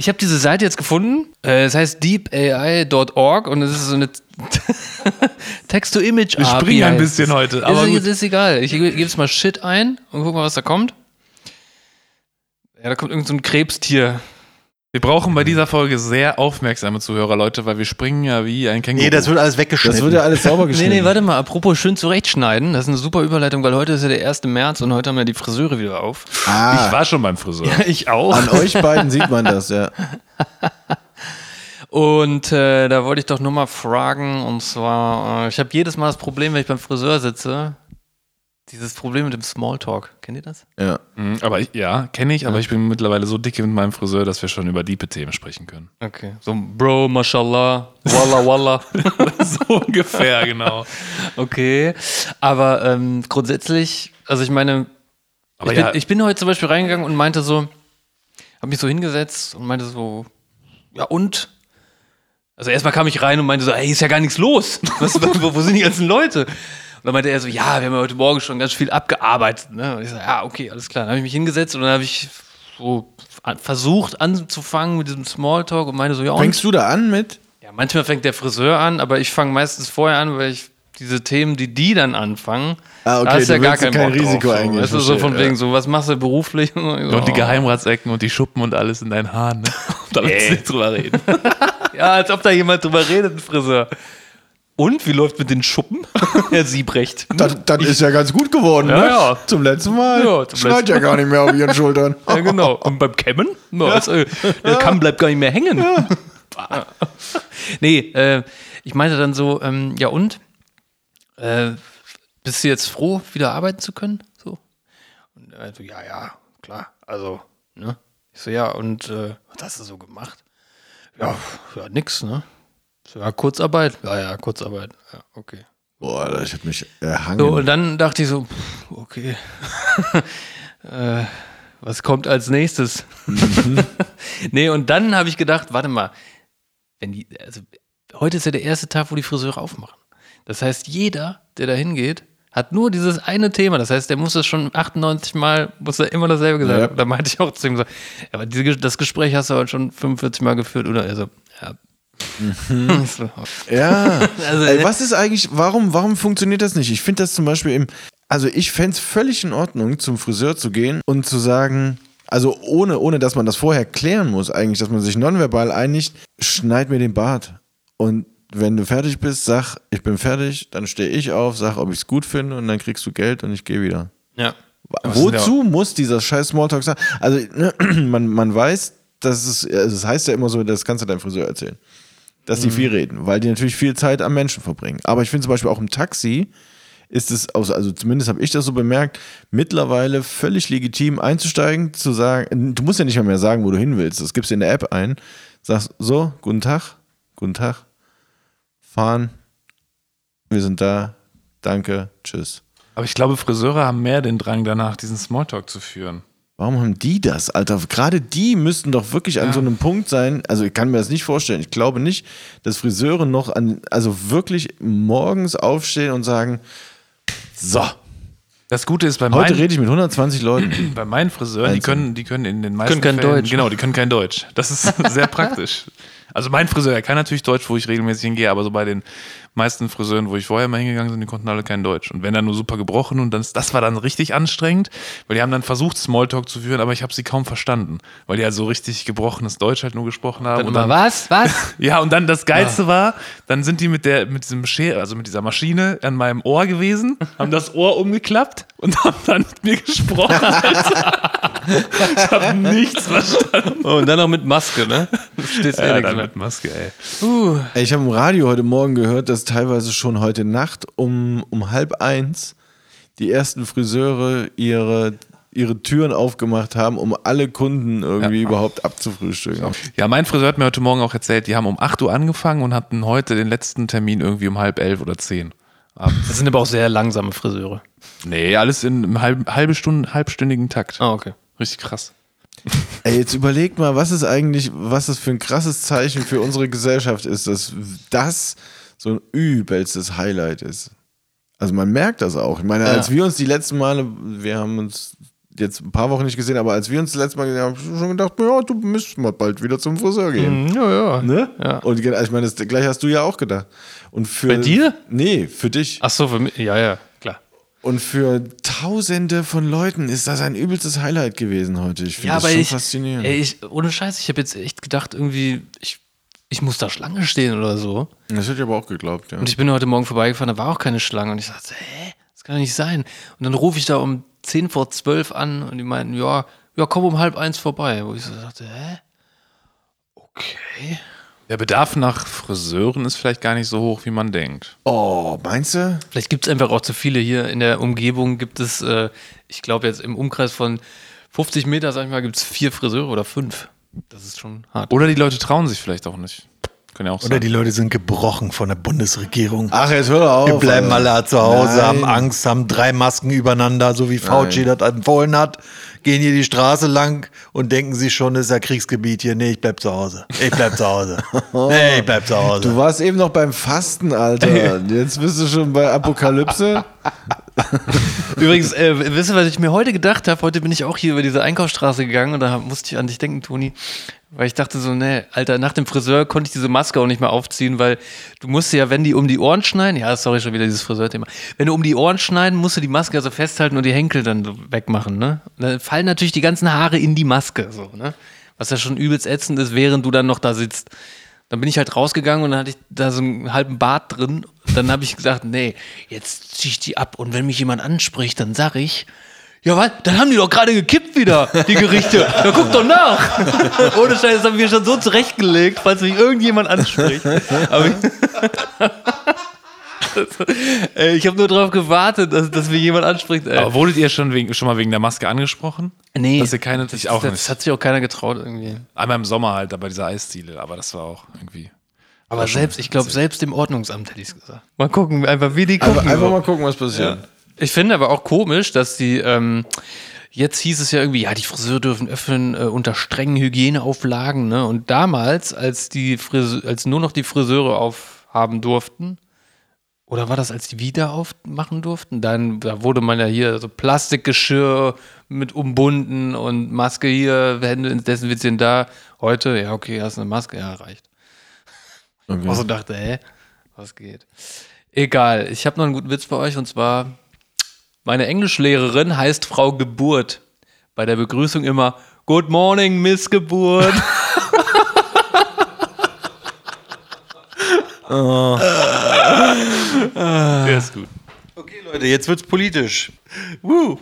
Ich habe diese Seite jetzt gefunden. Äh, es heißt deepai.org und es ist so eine Text-to-Image. Ich springe ein bisschen heute. Aber ist, ist egal. Ich gebe jetzt mal Shit ein und guck mal, was da kommt. Ja, da kommt irgendein so Krebstier wir brauchen bei dieser Folge sehr aufmerksame Zuhörer, Leute, weil wir springen ja wie ein Känguru. Nee, das wird alles weggeschnitten. Das wird ja alles sauber Nee, geschnitten. nee, warte mal. Apropos schön zurechtschneiden. Das ist eine super Überleitung, weil heute ist ja der 1. März und heute haben ja die Friseure wieder auf. ah, ich war schon beim Friseur. Ich auch. an euch beiden sieht man das, ja. Und äh, da wollte ich doch nur mal fragen, und zwar, äh, ich habe jedes Mal das Problem, wenn ich beim Friseur sitze, dieses Problem mit dem Smalltalk. Kennt ihr das? ja. Mhm, Aber ich, ja, kenne ich, aber ich bin mittlerweile so dicke mit meinem Friseur, dass wir schon über diepe Themen sprechen können. Okay. So, Bro, mashallah, walla walla. so ungefähr, genau. okay. Aber ähm, grundsätzlich, also ich meine, Aber ich, ja, bin, ich bin heute zum Beispiel reingegangen und meinte so, habe mich so hingesetzt und meinte so, ja und? Also erstmal kam ich rein und meinte so, ey, ist ja gar nichts los. Was, wo, wo sind die ganzen Leute? Und dann meinte er so, ja, wir haben ja heute Morgen schon ganz viel abgearbeitet. Ne? Und ich so, ja, okay, alles klar. Dann habe ich mich hingesetzt und dann habe ich so versucht anzufangen mit diesem Smalltalk und meinte so, ja? Fängst du da an mit? Ja, manchmal fängt der Friseur an, aber ich fange meistens vorher an, weil ich diese Themen, die die dann anfangen, Ah, okay, da ist ja gar kein, kein Risiko drauf, eingehen, Weißt du, so von ja. wegen so, was machst du beruflich? Und, so, und die. Geheimratsecken und die Schuppen und alles in deinen Haaren. Ne? Da willst du nicht drüber reden. Ja, als ob da jemand drüber redet, ein Friseur. Und, wie läuft mit den Schuppen? Herr Siebrecht. Das, das ist ja ganz gut geworden, Ja, ne? ja. Zum letzten Mal. Ja, zum Schneit letzten ja gar nicht mehr auf ihren Schultern. Ja, genau. Und beim Kämmen? Ja. Also, der Kamm bleibt gar nicht mehr hängen. nee, äh, ich meinte dann so, ähm, ja und? Äh, bist du jetzt froh, wieder arbeiten zu können? So. Und er so, ja, ja, klar. Also, ne? Ich so, ja, und äh, was hast du so gemacht? Ja, ja, nix, ne? Ja, Kurzarbeit? Ja, ja, Kurzarbeit. Ja, okay. Boah, ich hab mich erhangen. So, und dann dachte ich so, pff, okay. äh, was kommt als nächstes? nee, und dann habe ich gedacht, warte mal, wenn die, also heute ist ja der erste Tag, wo die Friseure aufmachen. Das heißt, jeder, der da hingeht, hat nur dieses eine Thema. Das heißt, der muss das schon 98 Mal, muss er immer dasselbe gesagt Ja. haben. Da meinte ich auch zu ihm so, ja, aber das Gespräch hast du heute schon 45 Mal geführt, oder? Also, ja. So. Ja. Also, Ey, was ist eigentlich, warum, warum funktioniert das nicht? Ich finde das zum Beispiel im, also ich fände es völlig in Ordnung, zum Friseur zu gehen und zu sagen, also ohne, ohne dass man das vorher klären muss, eigentlich, dass man sich nonverbal einigt, schneid mir den Bart. Und wenn du fertig bist, sag, ich bin fertig, dann stehe ich auf, sag, ob ich es gut finde und dann kriegst du Geld und ich gehe wieder. ja. Wozu muss dieser scheiß Smalltalk sein? Also, ne, man, man weiß, dass es, also es heißt ja immer so, das kannst du deinem Friseur erzählen, dass die viel reden, weil die natürlich viel Zeit am Menschen verbringen. Aber ich finde zum Beispiel auch im Taxi ist es, also also zumindest habe ich das so bemerkt, mittlerweile völlig legitim einzusteigen, zu sagen, du musst ja nicht mal mehr sagen, wo du hin willst, das gibst du in der App ein, sagst so, guten Tag, guten Tag, fahren, wir sind da, danke, tschüss. Aber ich glaube, Friseure haben mehr den Drang danach, diesen Smalltalk zu führen. Warum haben die das, Alter? Gerade die müssten doch wirklich an so einem Punkt sein. Also ich kann mir das nicht vorstellen. Ich glaube nicht, dass Friseure noch an, also wirklich morgens aufstehen und sagen, so, Das Gute ist bei heute meinen, rede ich mit 120 Leuten. bei meinen Friseuren, die können, die können in den meisten Können kein Fällen, Deutsch. Genau, die können kein Deutsch. Das ist sehr praktisch. Also mein Friseur, er kann natürlich Deutsch, wo ich regelmäßig hingehe, aber so bei den meisten Friseuren, wo ich vorher mal hingegangen bin, die konnten alle kein Deutsch. Und wenn dann nur super gebrochen und das, das war dann richtig anstrengend, weil die haben dann versucht, Smalltalk zu führen, aber ich habe sie kaum verstanden, weil die halt so richtig gebrochenes Deutsch halt nur gesprochen haben. Dann und immer, was? Was? Ja, und dann das Geilste war, dann sind die mit der, mit diesem Schere, also mit dieser Maschine an meinem Ohr gewesen, haben das Ohr umgeklappt und haben dann mit mir gesprochen. Ich habe nichts verstanden. Oh, und dann noch mit Maske, ne? Du stehst eh Ja, nichts dann mit Maske, ey. Ey, ich habe im Radio heute Morgen gehört, dass teilweise schon heute Nacht um, um halb eins die ersten Friseure ihre, ihre Türen aufgemacht haben, um alle Kunden irgendwie überhaupt abzufrühstücken. Ja, mein Friseur hat mir heute Morgen auch erzählt, die haben um 8 Uhr angefangen und hatten heute den letzten Termin irgendwie um halb elf oder zehn. abends. Das sind aber auch sehr langsame Friseure. Nee, alles in einem halb, halbe Stunden, halbstündigen Takt. Ah, okay. Richtig krass. Ey, jetzt überleg mal, was ist eigentlich, was das für ein krasses Zeichen für unsere Gesellschaft ist, dass das so ein übelstes Highlight ist. Also man merkt das auch. Ich meine, Ja. als wir uns die letzten Male, wir haben uns jetzt ein paar Wochen nicht gesehen, aber als wir uns das letzte Mal gesehen haben, hab ich schon gedacht, ja, du müsstest mal bald wieder zum Friseur gehen. Ja, ja. Ne? Ja. Und ge- ich meine, das gleich hast du ja auch gedacht. Und für, Bei dir? Nee, für dich. Ach so, für mich. Ja, ja. Und für Tausende von Leuten ist das ein übelstes Highlight gewesen heute. Ich finde Ja, das schon ich, faszinierend. ey, ich, ohne Scheiß, ich habe jetzt echt gedacht, irgendwie, ich, ich muss da Schlange stehen oder so. das hätte ich aber auch geglaubt, ja. Und ich bin heute Morgen vorbeigefahren, da war auch keine Schlange. Und ich dachte, hä, das kann doch nicht sein. Und dann rufe ich da um 10 vor 12 an und die meinten, ja, ja, komm um halb eins vorbei. Wo ich so dachte, hä? Okay. Der Bedarf nach Friseuren ist vielleicht gar nicht so hoch, wie man denkt. oh, meinst du? Vielleicht gibt es einfach auch zu viele hier in der Umgebung. Gibt es, äh, ich glaube, jetzt im Umkreis von 50 Meter, sag ich mal, gibt es vier Friseure oder fünf. Das ist schon hart. Oder die Leute trauen sich vielleicht auch nicht. Kann ja auch Oder sein. die Leute sind gebrochen von der Bundesregierung. Ach, jetzt hör auf. Wir bleiben alle zu Hause, Nein. haben Angst, haben drei Masken übereinander, so wie Fauci das empfohlen hat, gehen hier die Straße lang und denken sich schon, das ist ja Kriegsgebiet hier. Nee, ich bleib zu Hause. Ich bleib zu Hause. Nee, ich bleib zu Du Hause. warst eben noch beim Fasten, Alter. Jetzt bist du schon bei Apokalypse. Übrigens, äh, wisst ihr, was ich mir heute gedacht habe? Heute bin ich auch hier über diese Einkaufsstraße gegangen und da musste ich an dich denken, Toni. Weil ich dachte so, ne, Alter, nach dem Friseur konnte ich diese Maske auch nicht mehr aufziehen, weil du musst ja, wenn die um die Ohren schneiden, ja, sorry, schon wieder dieses Friseurthema. Wenn du um die Ohren schneiden, musst du die Maske also festhalten und die Henkel dann wegmachen, ne? Und dann fallen natürlich die ganzen Haare in die Maske, so, ne? Was ja schon übelst ätzend ist, während du dann noch da sitzt. Dann bin ich halt rausgegangen und dann hatte ich da so einen halben Bart drin. Dann habe ich gesagt, nee, jetzt zieh ich die ab und wenn mich jemand anspricht, dann sag ich, ja was, dann haben die doch gerade gekippt wieder, die Gerichte. Ja, guck doch nach. Ohne Scheiß, das haben wir schon so zurechtgelegt, falls mich irgendjemand anspricht. Aber ich, Ey, ich habe nur darauf gewartet, dass, dass mich jemand anspricht. Ey. Aber wurdet ihr schon, wegen, schon mal wegen der Maske angesprochen? nee, Dass ihr keine, das, ich auch das, nicht. hat sich auch keiner getraut irgendwie. Einmal im Sommer halt, da bei dieser Eisdiele, aber das war auch irgendwie. Aber selbst, ich glaube, selbst im Ordnungsamt hätte ich es gesagt. Mal gucken, einfach wie die Einfach, gucken. einfach so. mal gucken, was passiert. Ich finde aber auch komisch, dass die, ähm, jetzt hieß es ja irgendwie, ja, die Friseure dürfen öffnen äh, unter strengen Hygieneauflagen, ne? Und damals, als die Frise als nur noch die Friseure aufhaben durften, oder war das, als die wieder aufmachen durften? Dann da wurde man ja hier so Plastikgeschirr mit umbunden und Maske hier, Hände ins Desinfizieren da. Heute, ja, okay, hast eine Maske, ja, reicht. Okay. Also dachte, hä, was geht? Egal, ich habe noch einen guten Witz bei euch und zwar, meine Englischlehrerin heißt Frau Geburt. Bei der Begrüßung immer, Good morning, Miss Geburt. Der ist gut. Okay, Leute, jetzt wird's politisch. Woo.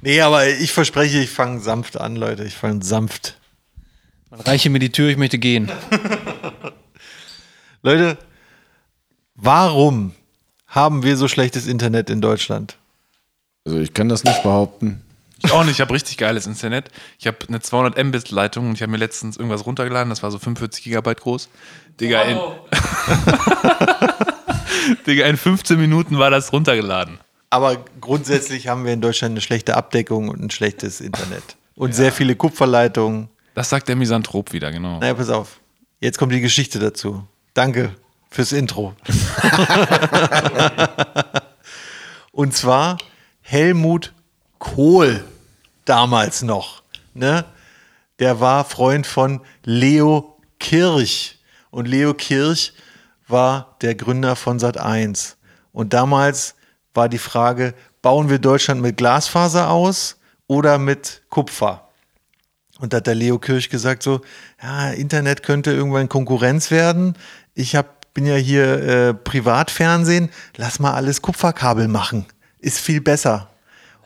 Nee, aber ich verspreche, ich fange sanft an, Leute. Ich fange sanft. Man reiche mir die Tür, ich möchte gehen. Leute, warum haben wir so schlechtes Internet in Deutschland? Also ich kann das nicht behaupten. Ich auch nicht, ich habe richtig geiles Internet. Ich habe eine 200 Mbit Leitung und ich habe mir letztens irgendwas runtergeladen, das war so 45 Gigabyte groß. Digga, in, Digga, in 15 Minuten war das runtergeladen. Aber grundsätzlich haben wir in Deutschland eine schlechte Abdeckung und ein schlechtes Internet. Und sehr viele Kupferleitungen. Das sagt der Misanthrop wieder, genau. Naja, pass auf. Jetzt kommt die Geschichte dazu. Danke fürs Intro. Und zwar Helmut Kohl damals noch. Ne? Der war Freund von Leo Kirch. Und Leo Kirch war der Gründer von Sat1. Und damals war die Frage, bauen wir Deutschland mit Glasfaser aus oder mit Kupfer? Und da hat der Leo Kirch gesagt so, ja, Internet könnte irgendwann Konkurrenz werden. Ich hab, bin ja hier äh, Privatfernsehen, lass mal alles Kupferkabel machen. Ist viel besser.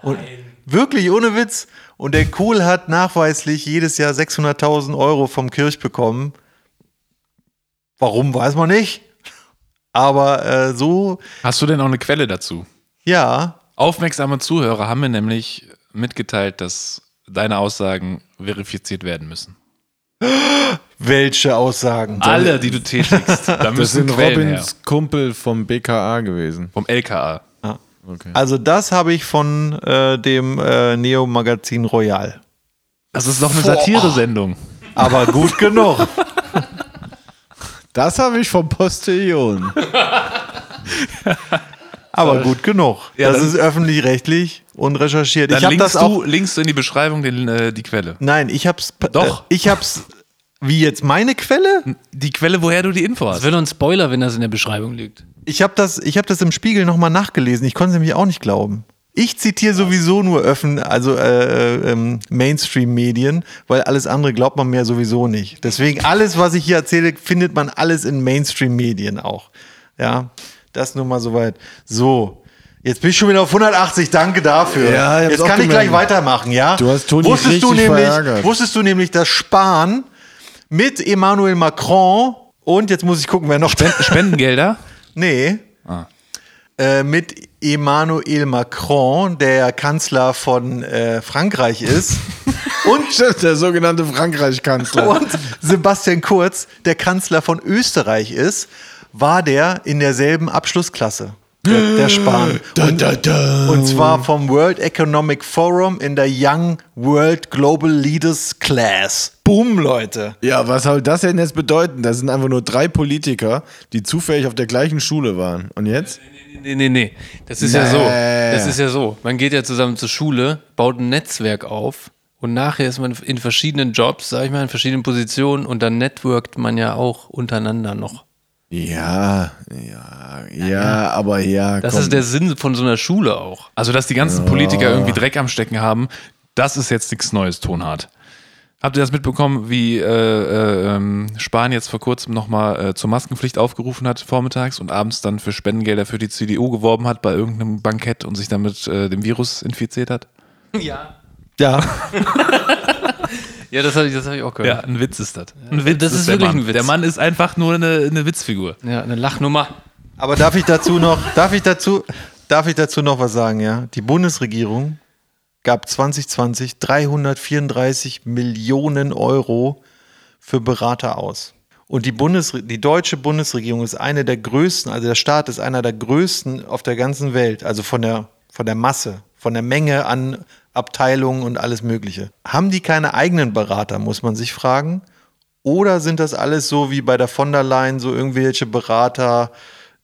Und wirklich, ohne Witz. Und der Kohl hat nachweislich jedes Jahr 600.000 Euro vom Kirch bekommen. Warum, weiß man nicht. Aber äh, so, Hast du denn auch eine Quelle dazu? ja, Aufmerksame Zuhörer haben mir nämlich mitgeteilt, dass deine Aussagen verifiziert werden müssen. welche Aussagen. Alle, die du tätigst. Da Das müssen sind Quellen her. Robins Kumpel vom BKA gewesen. Vom LKA. Okay. Also das habe ich von äh, dem äh, Neo-Magazin Royal. Das ist doch eine Satire-Sendung. Aber gut genug. Das habe ich vom Postillon. Aber gut genug. Ja, das dann- ist öffentlich-rechtlich und recherchiert. Dann ich habe linkst, das auch. du, linkst du in die Beschreibung den, äh, die Quelle. Nein, ich hab's. Doch. Äh, ich hab's. Wie jetzt meine Quelle? Die Quelle, woher du die Info Das hast. wird ein Spoiler, wenn das in der Beschreibung liegt. Ich habe das, ich hab das im Spiegel nochmal nachgelesen. Ich konnte es nämlich auch nicht glauben. Ich zitiere sowieso nur öffn, also äh, äh, ähm, Mainstream-Medien, weil alles andere glaubt man mir sowieso nicht. Deswegen alles, was ich hier erzähle, findet man alles in Mainstream-Medien auch. Ja, das nur mal soweit. So, jetzt bin ich schon wieder auf 180. Danke dafür. Ja, jetzt kann ich gleich weitermachen. Ja, Du hast Toni wusstest du nämlich, verärgert. wusstest du nämlich, dass Spahn mit Emmanuel Macron und jetzt muss ich gucken, wer noch Spendengelder? Nee. Ah. Äh, mit Emmanuel Macron, der Kanzler von äh, Frankreich ist, und, Der sogenannte Frankreich-Kanzler. und Sebastian Kurz, der Kanzler von Österreich ist, war der in derselben Abschlussklasse. Der, der Spahn. Und, und zwar vom World Economic Forum in der Young World Global Leaders Class. Boom, Leute. Ja, was soll das denn jetzt bedeuten? Das sind einfach nur drei Politiker, die zufällig auf der gleichen Schule waren. Und jetzt? Nee, nee, nee. Das ist ja Nee. so. Das ist ja so. Man geht ja zusammen zur Schule, baut ein Netzwerk auf und nachher ist man in verschiedenen Jobs, sag ich mal, in verschiedenen Positionen und dann networkt man ja auch untereinander noch. Ja, ja, ja, aber ja. Das komm. ist der Sinn von so einer Schule auch. Also, dass die ganzen Politiker irgendwie Dreck am Stecken haben, das ist jetzt nichts Neues, Tonhart. Habt ihr das mitbekommen, wie äh, äh, ähm, Spahn jetzt vor kurzem nochmal äh, zur Maskenpflicht aufgerufen hat, vormittags und abends dann für Spendengelder für die CDU geworben hat bei irgendeinem Bankett und sich damit äh, dem Virus infiziert hat? Ja. Ja. Ja, das habe ich, das hab ich auch gehört. Ja, ein Witz ist das. Ein Witz Das ist der wirklich Mann. ein Witz. Der Mann ist einfach nur eine, eine Witzfigur. Ja, eine Lachnummer. Aber darf ich dazu noch, darf ich dazu, darf ich dazu noch was sagen, ja? Die Bundesregierung gab 2020 334 Millionen Euro für Berater aus. Und die, Bundes die deutsche Bundesregierung ist eine der größten, also der Staat ist einer der größten auf der ganzen Welt, also von der, von der Masse, von der Menge an Abteilungen und alles Mögliche. Haben die keine eigenen Berater, muss man sich fragen? Oder sind das alles so wie bei der von der Leyen, so irgendwelche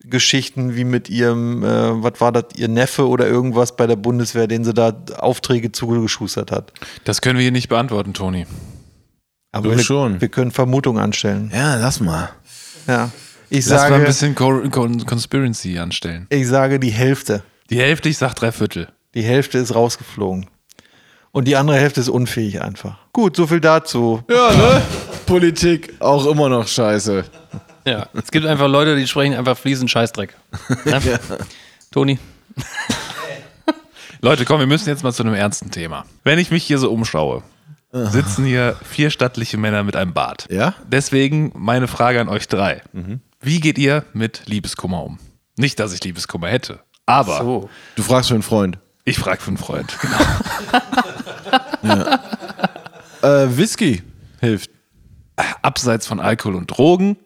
Beratergeschichten wie mit ihrem, äh, was war das, ihr Neffe oder irgendwas bei der Bundeswehr, den sie da Aufträge zugeschustert hat? Das können wir hier nicht beantworten, Toni. Aber Du wir, schon. wir können Vermutungen anstellen. Ja, lass mal. Ja. Ich Lass mal ein sage, bisschen Co Con Conspiracy anstellen. ich sage die Hälfte. Die Hälfte, ich sag drei Viertel. Die Hälfte ist rausgeflogen. Und die andere Hälfte ist unfähig einfach. Gut, so viel dazu. Ja, ne? Politik auch immer noch scheiße. Ja, es gibt einfach Leute, die sprechen einfach fließend Scheißdreck. Ne? Toni? Leute, komm, wir müssen jetzt mal zu einem ernsten Thema. Wenn ich mich hier so umschaue, sitzen hier vier stattliche Männer mit einem Bart. Ja? Deswegen meine Frage an euch drei. Wie geht ihr mit Liebeskummer um? Nicht, dass ich Liebeskummer hätte, aber So. Du fragst für einen Freund. Ich frage für einen Freund. Äh, Whisky hilft. Abseits von Alkohol und Drogen,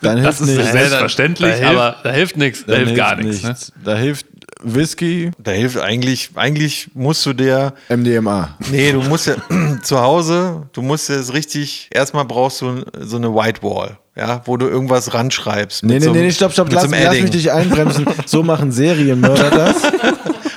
Dann hilft das ist nichts. selbstverständlich, da hilft, aber da hilft nichts. da hilft gar nichts. Ne? Da hilft Whisky, Da hilft eigentlich, eigentlich musst du der, MDMA. nee, du musst ja zu Hause, du musst ja es richtig, erstmal brauchst du so eine White Wall, ja, wo du irgendwas ranschreibst. Nee, nee, so nee, stopp, stopp, lass, lass mich dich einbremsen. So machen Serienmörder das.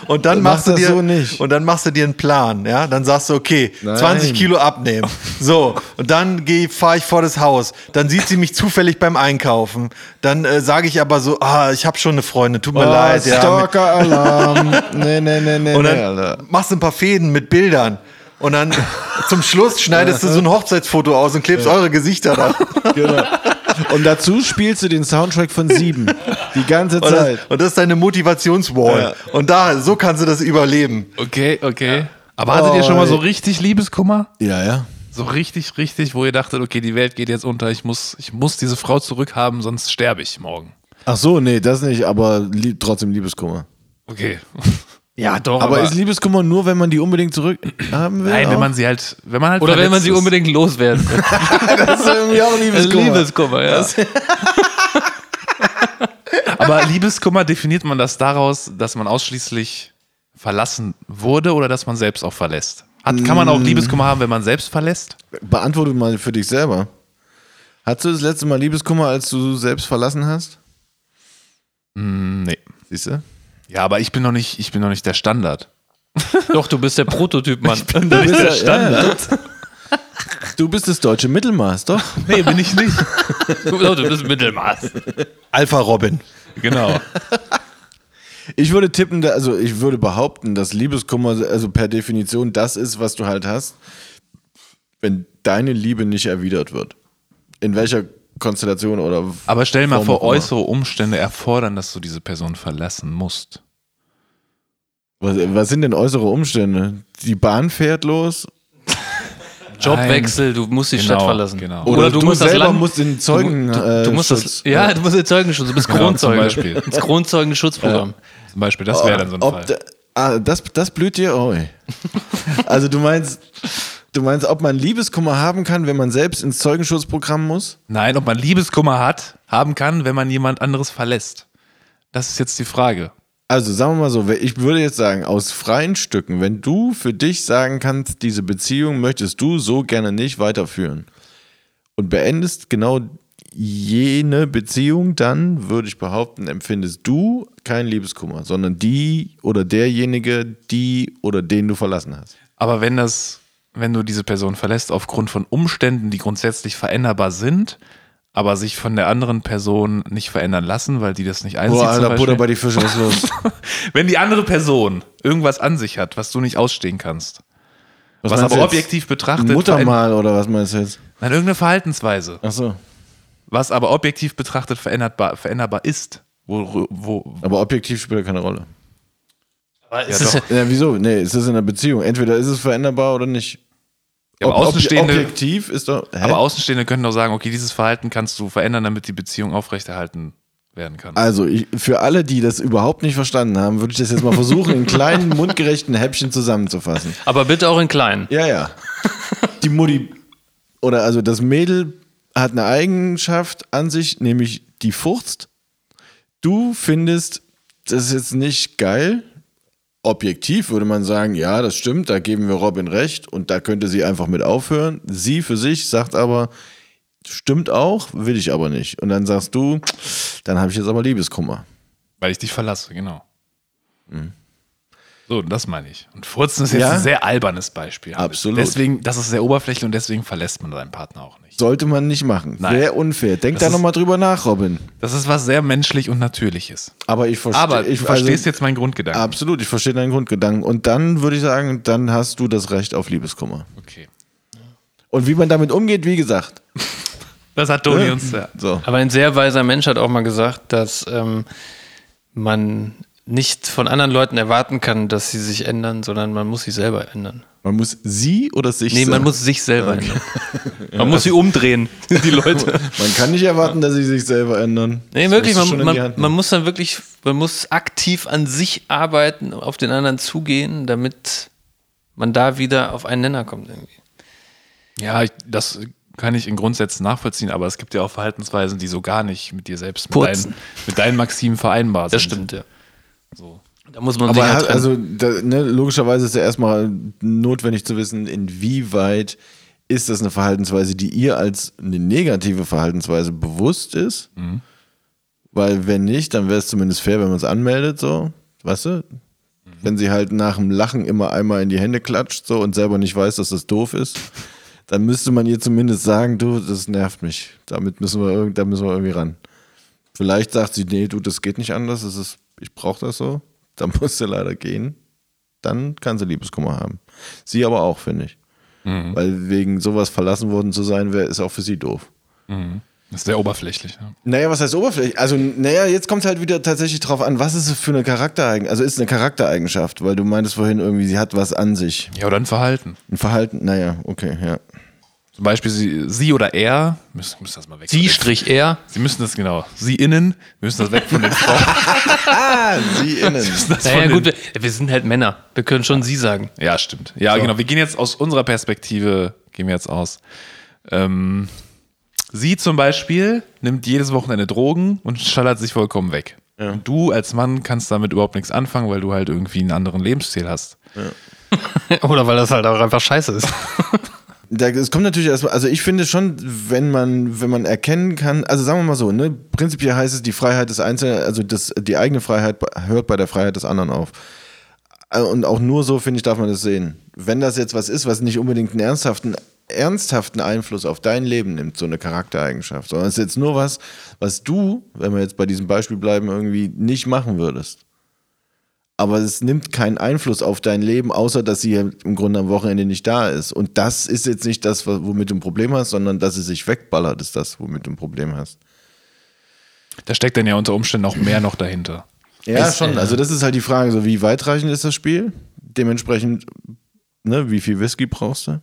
Und dann Mach machst du dir so nicht. und dann machst du dir einen Plan, ja? Dann sagst du, okay, Nein. 20 Kilo abnehmen. So und dann fahre ich vor das Haus. Dann sieht sie mich zufällig beim Einkaufen. Dann äh, sage ich aber so, ah, ich habe schon eine Freundin, tut mir Oh, leid, ja. Stalker-Alarm. Nee, nee, nee, nee, Und nee, dann Alter. machst du ein paar Fäden mit Bildern. Und dann zum Schluss schneidest du so ein Hochzeitsfoto aus und klebst eure Gesichter da. Genau. Und dazu spielst du den Soundtrack von Sieben. Die ganze Und das, Zeit. und das ist deine Motivationswall. Und da, so kannst du das überleben. Okay, okay. Aber hattet ihr schon mal so richtig Liebeskummer? Ja, ja. So richtig, richtig, wo ihr dachtet, okay, die Welt geht jetzt unter, ich muss, ich muss diese Frau zurückhaben, sonst sterbe ich morgen. Ach so, nee, das nicht, aber lieb, trotzdem Liebeskummer. Okay. Ja, doch. Aber, ist Liebeskummer nur, wenn man die unbedingt zurückhaben will? Nein, wenn auch? man sie halt, wenn man halt Oder wenn man sie ist. unbedingt loswerden will. Das ist irgendwie auch Liebeskummer. Liebeskummer, ja. Aber Liebeskummer definiert man das daraus, dass man ausschließlich verlassen wurde oder dass man selbst auch verlässt? Hat, kann man auch Liebeskummer haben, wenn man selbst verlässt? Beantworte mal für dich selber. Hattest du das letzte Mal Liebeskummer, als du selbst verlassen hast? Nee. Siehst du? Ja, aber ich bin noch nicht, ich bin noch nicht der Standard. Doch, du bist der Prototyp, Mann. Du bist der Standard. Du bist das deutsche Mittelmaß, doch? Nee, bin ich nicht. du, du bist Mittelmaß. Alpha Robin. genau. Ich würde tippen, da- also ich würde behaupten, dass Liebeskummer also per Definition das ist, was du halt hast, wenn deine Liebe nicht erwidert wird. In welcher Konstellation oder Aber stell mal vor, äußere Umstände erfordern, dass du diese Person verlassen musst. Was, was sind denn äußere Umstände? Die Bahn fährt los Jobwechsel, du musst die Genau, Stadt verlassen. genau. oder, du, musst das selber Land- musst den Zeugen Du, du, du musst das, ja, du musst den Zeugenschutz, du bist Genau, Kronzeuge. zum Beispiel. Das Kronzeugenschutzprogramm. Zum Beispiel, das wäre dann so ein Ob Fall. da- ah, das, das blüht dir? Oh. ey. Also du meinst, du meinst, ob man Liebeskummer haben kann, wenn man selbst ins Zeugenschutzprogramm muss? Nein, ob man Liebeskummer hat, haben kann, wenn man jemand anderes verlässt. Das ist jetzt die Frage. Also sagen wir mal so, ich würde jetzt sagen, aus freien Stücken, wenn du für dich sagen kannst, diese Beziehung möchtest du so gerne nicht weiterführen und beendest genau jene Beziehung, dann würde ich behaupten, empfindest du keinen Liebeskummer, sondern die oder derjenige, die oder den du verlassen hast. Aber wenn das, wenn du diese Person verlässt aufgrund von Umständen, die grundsätzlich veränderbar sind, aber sich von der anderen Person nicht verändern lassen, weil die das nicht einsieht. Boah, Alter. Butter bei die Fische, was ist los? wenn die andere Person irgendwas an sich hat, was du nicht ausstehen kannst, was, meinst aber objektiv betrachtet Muttermal oder was meinst du jetzt? Nein, irgendeine Verhaltensweise, Ach so. was aber objektiv betrachtet veränderbar, veränderbar ist. Wo, wo, Aber objektiv spielt ja keine Rolle. Aber Ja, ist doch. ja, Ja, wieso? Nee, es ist in einer Beziehung. Entweder ist es veränderbar oder nicht. Ja, aber, Ob- Außenstehende, Objektiv ist doch. Aber Außenstehende können doch sagen, okay, dieses Verhalten kannst du verändern, damit die Beziehung aufrechterhalten werden kann. Also, ich, für alle, die das überhaupt nicht verstanden haben, würde ich das jetzt mal versuchen, in kleinen, mundgerechten Häppchen zusammenzufassen. aber bitte auch in klein. Ja, ja. Die Mutti, oder also das Mädel hat eine Eigenschaft an sich, nämlich die Furcht. Du findest das ist jetzt nicht geil. Objektiv würde man sagen, ja, das stimmt, da geben wir Robin recht und da könnte sie einfach mit aufhören. Sie für sich sagt aber, stimmt auch, will ich aber nicht. Und dann sagst du, dann habe ich jetzt aber Liebeskummer. Weil ich dich verlasse, genau. So, das meine ich. Und Furzen ist jetzt Ja? ein sehr albernes Beispiel. Absolut. Deswegen, das ist sehr oberflächlich und deswegen verlässt man seinen Partner auch nicht. Sollte man nicht machen. Nein. Wäre unfair. Denk Das da nochmal drüber nach, Robin. Das ist was sehr menschlich und natürliches. Aber ich verstehe. Aber ich, du verstehst also- jetzt meinen Grundgedanken. Absolut, ich verstehe deinen Grundgedanken. Und dann würde ich sagen, dann hast du das Recht auf Liebeskummer. Okay. Und wie man damit umgeht, wie gesagt. Das hat Toni uns ja. So. Aber ein sehr weiser Mensch hat auch mal gesagt, dass ähm, man nicht von anderen Leuten erwarten kann, dass sie sich ändern, sondern man muss sich selber ändern. Man muss sie oder sich Nee, man muss sich selber ändern. Man muss sie umdrehen, die Leute. Man kann nicht erwarten, dass sie sich selber ändern. Nee, Das wirklich, man, man, man muss dann wirklich, man muss aktiv an sich arbeiten, auf den anderen zugehen, damit man da wieder auf einen Nenner kommt irgendwie. Ja, ich, das kann ich in Grundsätzen nachvollziehen, aber es gibt ja auch Verhaltensweisen, die so gar nicht mit dir selbst, mit, deinen, mit deinen Maximen vereinbar sind. Das stimmt, ja. So. Da muss man Aber sich halt also da, ne, logischerweise ist ja erstmal notwendig zu wissen, inwieweit ist das eine Verhaltensweise, die ihr als eine negative Verhaltensweise bewusst ist. Mhm. Weil wenn nicht, dann wäre es zumindest fair, wenn man es anmeldet, so, weißt du? Mhm. Wenn sie halt nach dem Lachen immer einmal in die Hände klatscht so und selber nicht weiß, dass das doof ist, dann müsste man ihr zumindest sagen, du, das nervt mich. Damit müssen wir, irgend- da müssen wir irgendwie ran. Vielleicht sagt sie, nee, du, das geht nicht anders, das ist, ich brauche das so. Dann muss sie leider gehen. Dann kann sie Liebeskummer haben. Sie aber auch, finde ich. Mhm. Weil wegen sowas verlassen worden zu sein, wäre ist auch für sie doof. Das ist sehr oberflächlich. Ne? Naja, was heißt oberflächlich? Also, naja, jetzt kommt es halt wieder tatsächlich drauf an, was ist es für eine Charaktereigenschaft? Also, ist es eine Charaktereigenschaft, weil du meintest vorhin irgendwie, sie hat was an sich. Ja, oder ein Verhalten. Ein Verhalten, naja, okay, ja. Zum Beispiel sie, sie oder er, müssen, müssen das mal weg. sie strich er. Sie müssen das genau. Sie innen müssen das weg von den Frauen. Sie innen. Das von Naja, gut, wir, wir sind halt Männer. Wir können schon sie sagen. Ja, stimmt. Ja, genau. Wir gehen jetzt aus unserer Perspektive, gehen wir jetzt aus. Ähm, sie zum Beispiel nimmt jedes Wochenende Drogen und schallert sich vollkommen weg. Und du als Mann kannst damit überhaupt nichts anfangen, weil du halt irgendwie einen anderen Lebensstil hast. Oder weil das halt auch einfach scheiße ist. Es kommt natürlich erstmal, also ich finde schon, wenn man, wenn man erkennen kann, also sagen wir mal so, ne, prinzipiell heißt es, die Freiheit des Einzelnen, also das, die eigene Freiheit hört bei der Freiheit des anderen auf. Äh, Und auch nur so, finde ich, darf man das sehen. Wenn das jetzt was ist, was nicht unbedingt einen ernsthaften, ernsthaften Einfluss auf dein Leben nimmt, so eine Charaktereigenschaft, sondern es ist jetzt nur was, was du, wenn wir jetzt bei diesem Beispiel bleiben, irgendwie nicht machen würdest. Aber es nimmt keinen Einfluss auf dein Leben, außer dass sie ja im Grunde am Wochenende nicht da ist. Und das ist jetzt nicht das, womit du ein Problem hast, sondern dass sie sich wegballert, ist das, womit du ein Problem hast. Da steckt dann ja unter Umständen auch mehr noch dahinter. Ja, Es, schon. äh, Also das ist halt die Frage, so wie weitreichend ist das Spiel? Dementsprechend, ne, wie viel Whisky brauchst du?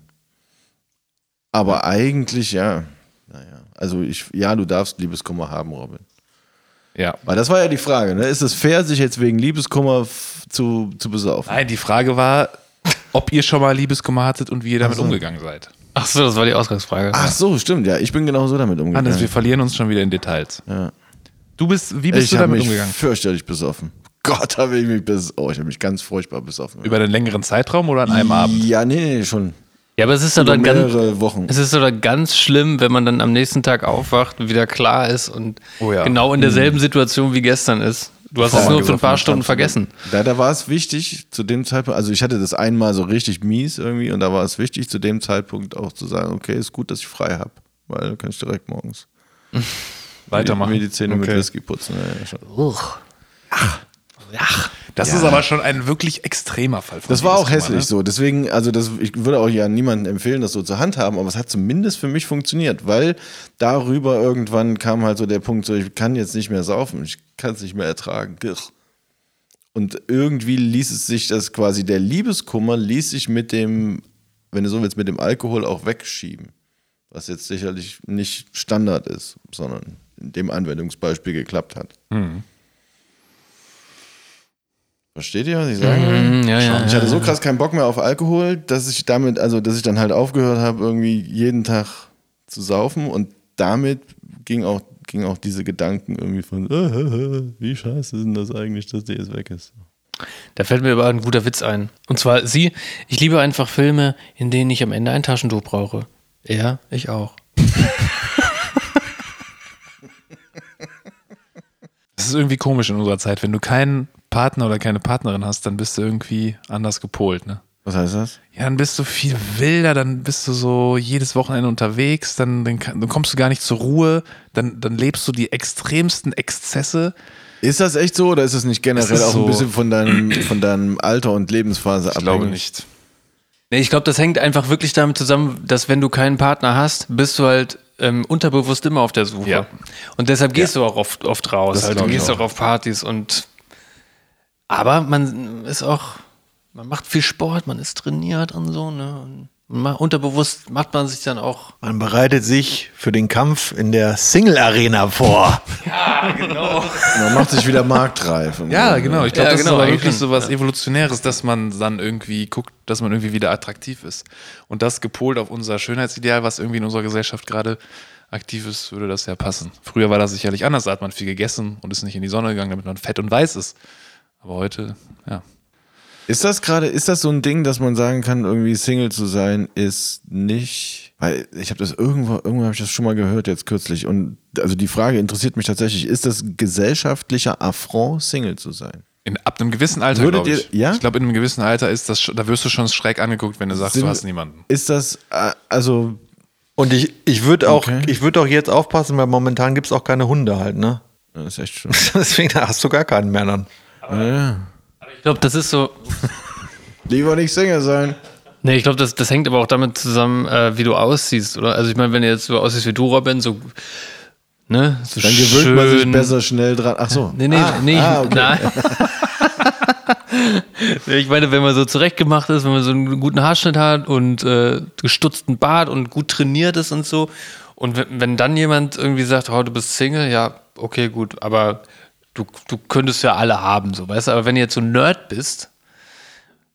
Aber eigentlich, ja, naja. Also ich, ja, du darfst Liebeskummer haben, Robin. Ja. Weil das war ja die Frage, ne? Ist es fair, sich jetzt wegen Liebeskummer zu, zu besaufen? Nein, die Frage war, ob ihr schon mal Liebeskummer hattet und wie ihr damit umgegangen seid. Ach so, das war die Ausgangsfrage. Ach so, stimmt, ja. Ich bin genau so damit umgegangen. Hannes, wir verlieren uns schon wieder in Details. Ja. Du bist, wie bist ich du damit mich umgegangen? fürchterlich besoffen. Gott, habe ich mich bis, oh, ich habe mich ganz furchtbar besoffen. Über einen längeren Zeitraum oder an einem Abend? Ja, nee, nee, schon. Ja, aber es ist doch dann ganz, Wochen. es ist doch ganz schlimm, wenn man dann am nächsten Tag aufwacht und wieder klar ist und Oh ja. genau in derselben Situation wie gestern ist. Du hast es nur für ein paar Stunden vergessen. Da, da war es wichtig, zu dem Zeitpunkt, also ich hatte das einmal so richtig mies irgendwie und da war es wichtig, zu dem Zeitpunkt auch zu sagen, okay, ist gut, dass ich frei habe, weil dann kann ich direkt morgens Weitermachen. mir die Zähne mit Okay. Whisky putzen. Ja, ja, schon. Das ist aber schon ein wirklich extremer Fall. Von Das war auch Liebeskummer, hässlich so. Deswegen, also das, ich würde auch ja niemandem empfehlen, das so zur Hand haben, aber es hat zumindest für mich funktioniert, weil darüber irgendwann kam halt so der Punkt, so ich kann jetzt nicht mehr saufen, ich kann es nicht mehr ertragen. Und irgendwie ließ es sich das quasi, der Liebeskummer ließ sich mit dem, wenn du so willst, mit dem Alkohol auch wegschieben. Was jetzt sicherlich nicht Standard ist, sondern in dem Anwendungsbeispiel geklappt hat. Versteht ihr, was ich sage? Mhm, ja, ja, Ich hatte so krass keinen Bock mehr auf Alkohol, dass ich damit, also dass ich dann halt aufgehört habe, irgendwie jeden Tag zu saufen und damit ging auch, ging auch diese Gedanken irgendwie von, äh, wie scheiße ist denn das eigentlich, dass die jetzt weg ist. Da fällt mir aber ein guter Witz ein. Und zwar sie, ich liebe einfach Filme, in denen ich am Ende ein Taschentuch brauche. Ja, ich auch. Das ist irgendwie komisch in unserer Zeit. Wenn du keinen Partner oder keine Partnerin hast, dann bist du irgendwie anders gepolt, ne? Was heißt das? Ja, dann bist du viel wilder, dann bist du so jedes Wochenende unterwegs, dann, dann, dann kommst du gar nicht zur Ruhe, dann, dann lebst du die extremsten Exzesse. Ist das echt so oder ist es nicht generell Es auch so. ein bisschen von deinem, von deinem Alter und Lebensphase Ich abhängig? glaube nicht. Nee, ich glaube, das hängt einfach wirklich damit zusammen, dass wenn du keinen Partner hast, bist du halt ähm, unterbewusst immer auf der Suche. Ja. Und deshalb gehst du auch oft, oft raus. Das Halt. Du ich gehst auch auf Partys und aber man ist auch, man macht viel Sport, man ist trainiert und so, ne? Und unterbewusst macht man sich dann auch. Man bereitet sich für den Kampf in der Single-Arena vor. Man macht sich wieder marktreif. Ja, genau. Ich glaube, Ja, das genau, ist aber wirklich so was Evolutionäres, dass man dann irgendwie guckt, dass man irgendwie wieder attraktiv ist. Und das gepolt auf unser Schönheitsideal, was irgendwie in unserer Gesellschaft gerade aktiv ist, würde das ja passen. Früher war das sicherlich anders, da hat man viel gegessen und ist nicht in die Sonne gegangen, damit man fett und weiß ist. Aber heute, ja. Ist das gerade, ist das so ein Ding, dass man sagen kann, irgendwie Single zu sein, ist nicht, weil ich habe das irgendwo, irgendwo habe ich das schon mal gehört jetzt kürzlich und also die Frage interessiert mich tatsächlich, ist das gesellschaftlicher Affront, Single zu sein? In, ab einem gewissen Alter, glaube ich. ihr- ja? Ich glaube, in einem gewissen Alter ist das, schon- da wirst du schon schräg angeguckt, wenn du sagst, Sind- du hast niemanden. Ist das, äh, also, Und ich, ich würde auch, Okay. ich würde auch jetzt aufpassen, weil momentan gibt es auch keine Hunde halt, ne? das ist echt schön. Deswegen hast du gar keinen mehr dann. Ich glaube, das ist so. Lieber nicht Single sein. Nee, ich glaube, das, das hängt aber auch damit zusammen, äh, wie du aussiehst, oder? Also ich meine, wenn du jetzt so aussiehst wie du, Robin, so, ne, so Dann gewöhnt man sich schön- besser schnell dran. Ach so. Nee, nee, ah, nee, ah, okay. nein. Ich meine, wenn man so zurechtgemacht ist, wenn man so einen guten Haarschnitt hat und äh, gestutzten Bart und gut trainiert ist und so. Und wenn, wenn dann jemand irgendwie sagt, oh, du bist Single, ja, okay, gut, aber du, du könntest ja alle haben, so, weißt du? Aber wenn du jetzt so ein Nerd bist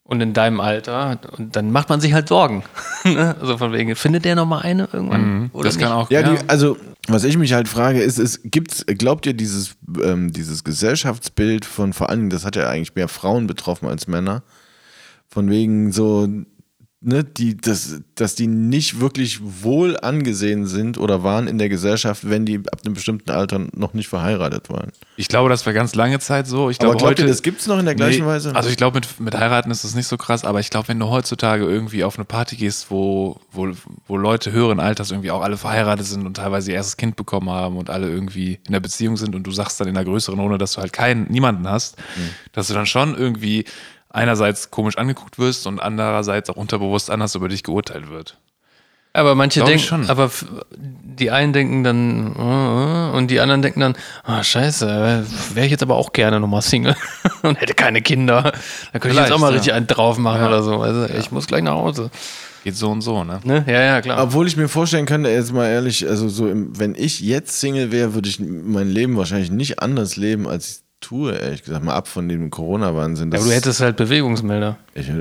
und in deinem Alter, und dann macht man sich halt Sorgen. Ne? also von wegen, findet der noch mal eine irgendwann? Oder Mhm. das kann nicht? auch. Ja, Die, also was ich mich halt frage, ist, ist gibt's, glaubt ihr dieses, ähm, dieses Gesellschaftsbild von vor allen Dingen, das hat ja eigentlich mehr Frauen betroffen als Männer, von wegen so ne, die, das, dass die nicht wirklich wohl angesehen sind oder waren in der Gesellschaft, wenn die ab einem bestimmten Alter noch nicht verheiratet waren. Ich glaube, das war ganz lange Zeit so. Ich Aber glaube, glaubt heute ihr, das gibt es noch in der gleichen Nee, Weise? Also ich glaube, mit, mit heiraten ist das nicht so krass, aber ich glaube, wenn du heutzutage irgendwie auf eine Party gehst, wo, wo, wo Leute höheren Alters irgendwie auch alle verheiratet sind und teilweise ihr erstes Kind bekommen haben und alle irgendwie in der Beziehung sind und du sagst dann in einer größeren Runde, dass du halt keinen, niemanden hast, Mhm. dass du dann schon irgendwie einerseits komisch angeguckt wirst und andererseits auch unterbewusst anders über dich geurteilt wird. Aber manche denken, schon. aber die einen denken dann, äh, äh, und die anderen denken dann, ah, scheiße, wäre ich jetzt aber auch gerne nochmal Single und hätte keine Kinder. Da könnte ich jetzt auch mal Vielleicht, richtig ja. einen drauf machen oder so. Also ich muss gleich nach Hause. Geht so und so, ne? Ne? Ja, ja, klar. Obwohl ich mir vorstellen könnte, jetzt mal ehrlich, also so, im, wenn ich jetzt Single wäre, würde ich mein Leben wahrscheinlich nicht anders leben, als ich es tue, ehrlich gesagt. Mal ab von dem Corona-Wahnsinn. Ja, aber du hättest halt Bewegungsmelder. Ich, Ach,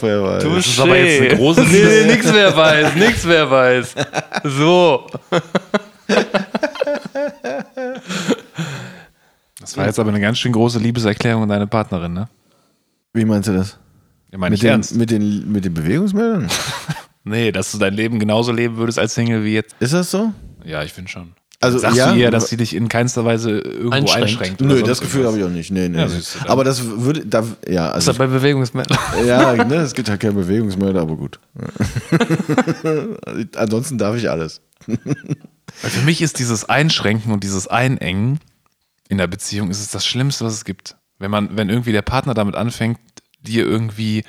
wer weiß. Das ist aber jetzt eine große nee, nee, nix mehr weiß, nix mehr weiß. So. Das war jetzt aber eine ganz schön große Liebeserklärung an deine Partnerin, ne? Wie meinst du das? Ja, meine Mit ich den, ernst. mit, den, mit den Bewegungsmeldern? Nee, dass du dein Leben genauso leben würdest als Single wie jetzt. Ist das so? Ja, ich finde schon. Also, Sagst ja, du ihr, dass sie dich in keinster Weise irgendwo Einschränkt. einschränkt? Nö, das Gefühl habe ich auch nicht. Nee, nee. Ja, dann- aber das würde, da, ja, Ist also, das bei Bewegungsmelder? ja, ne, es gibt halt keine Bewegungsmelder, aber gut. Ansonsten darf ich alles. Weil für mich ist dieses Einschränken und dieses Einengen in der Beziehung ist es das Schlimmste, was es gibt. Wenn man, wenn irgendwie der Partner damit anfängt, dir irgendwie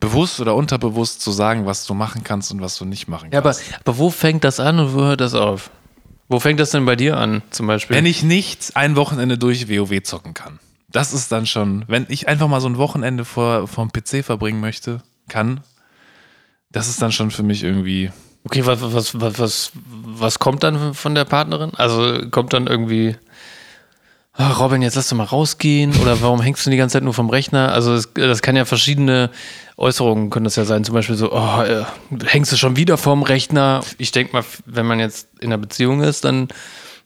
bewusst oder unterbewusst zu sagen, was du machen kannst und was du nicht machen kannst. Ja, aber, aber wo fängt das an und wo hört das auf? Wo fängt das denn bei dir an, zum Beispiel? wenn ich nicht ein Wochenende durch WoW zocken kann, das ist dann schon, wenn ich einfach mal so ein Wochenende vor vom PC verbringen möchte, kann, das ist dann schon für mich irgendwie. Okay, was, was, was, was, was kommt dann von der Partnerin? Also kommt dann irgendwie, "Ah, Robin, jetzt lass doch mal rausgehen oder warum hängst du die ganze Zeit nur vom Rechner? Also es, das kann ja verschiedene Äußerungen können das ja sein. Zum Beispiel so, oh, äh, hängst du schon wieder vorm Rechner? Ich denke mal, wenn man jetzt in einer Beziehung ist, dann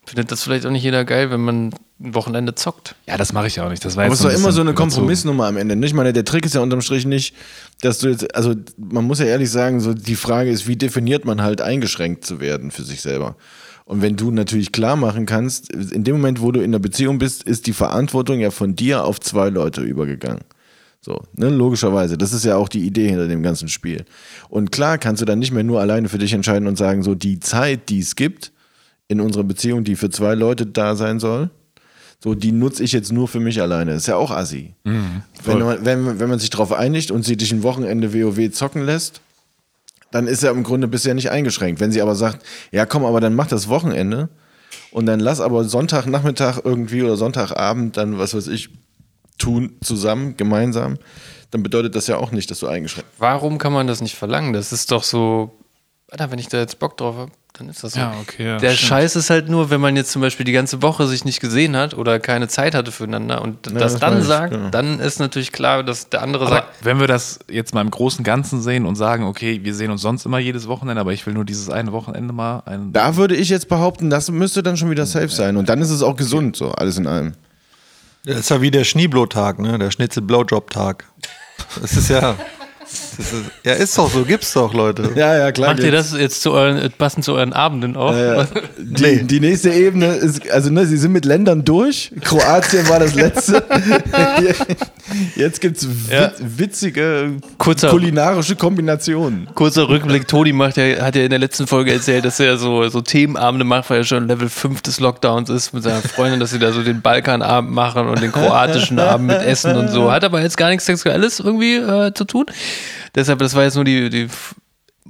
findet das vielleicht auch nicht jeder geil, wenn man ein Wochenende zockt. Ja, das mache ich auch nicht. Das war Aber es ist doch immer so eine überzogen. Kompromissnummer am Ende. Nicht? Ich meine, der Trick ist ja unterm Strich nicht, dass du jetzt, also man muss ja ehrlich sagen, so die Frage ist, wie definiert man halt eingeschränkt zu werden für sich selber? Und wenn du natürlich klar machen kannst, in dem Moment, wo du in der Beziehung bist, ist die Verantwortung ja von dir auf zwei Leute übergegangen. So, ne, logischerweise. Das ist ja auch die Idee hinter dem ganzen Spiel. Und klar kannst du dann nicht mehr nur alleine für dich entscheiden und sagen, so die Zeit, die es gibt in unserer Beziehung, die für zwei Leute da sein soll, so die nutze ich jetzt nur für mich alleine. ist ja auch assi. wenn, man, wenn, wenn man sich darauf einigt und sie dich ein Wochenende WoW zocken lässt, dann ist er im Grunde bisher nicht eingeschränkt. Wenn sie aber sagt, ja komm, aber dann mach das Wochenende und dann lass aber Sonntagnachmittag irgendwie oder Sonntagabend dann, was weiß ich, tun zusammen, gemeinsam, dann bedeutet das ja auch nicht, dass du eingeschränkt Warum kann man das nicht verlangen? Das ist doch so, Alter, wenn ich da jetzt Bock drauf habe, dann ist das so. Ja, okay, ja, Der stimmt. Scheiß ist halt nur, wenn man jetzt zum Beispiel die ganze Woche sich nicht gesehen hat oder keine Zeit hatte füreinander und das, das dann sagt, genau. dann ist natürlich klar, dass der andere Aber sagt, wenn wir das jetzt mal im großen und Ganzen sehen und sagen, okay, wir sehen uns sonst immer jedes Wochenende, aber ich will nur dieses eine Wochenende mal ein. Da würde ich jetzt behaupten, das müsste dann schon wieder safe sein. Und dann ist es auch gesund, so alles in allem. Das ist ja wie der Schneeblot-Tag, ne? Der Schnitzel-Blowjob-Tag. Das ist ja. Das ist, ja, ist doch so, gibt's doch, Leute. Ja, ja, klar. macht ihr das jetzt zu euren, passend zu euren Abenden auch? Die, die nächste Ebene ist, also ne, sie sind mit Ländern durch. Kroatien war das letzte. Jetzt gibt es Ja. witzige Kurzer- kulinarische Kombinationen. Kurzer Rückblick, Toni macht ja, hat ja in der letzten Folge erzählt, dass er so, so Themenabende macht, weil er schon Level 5 des Lockdowns ist mit seiner Freundin, dass sie da so den Balkanabend machen und den kroatischen Abend mit Essen und so. Hat aber jetzt gar nichts Sexuelles irgendwie äh, zu tun. Deshalb, das war jetzt nur die, die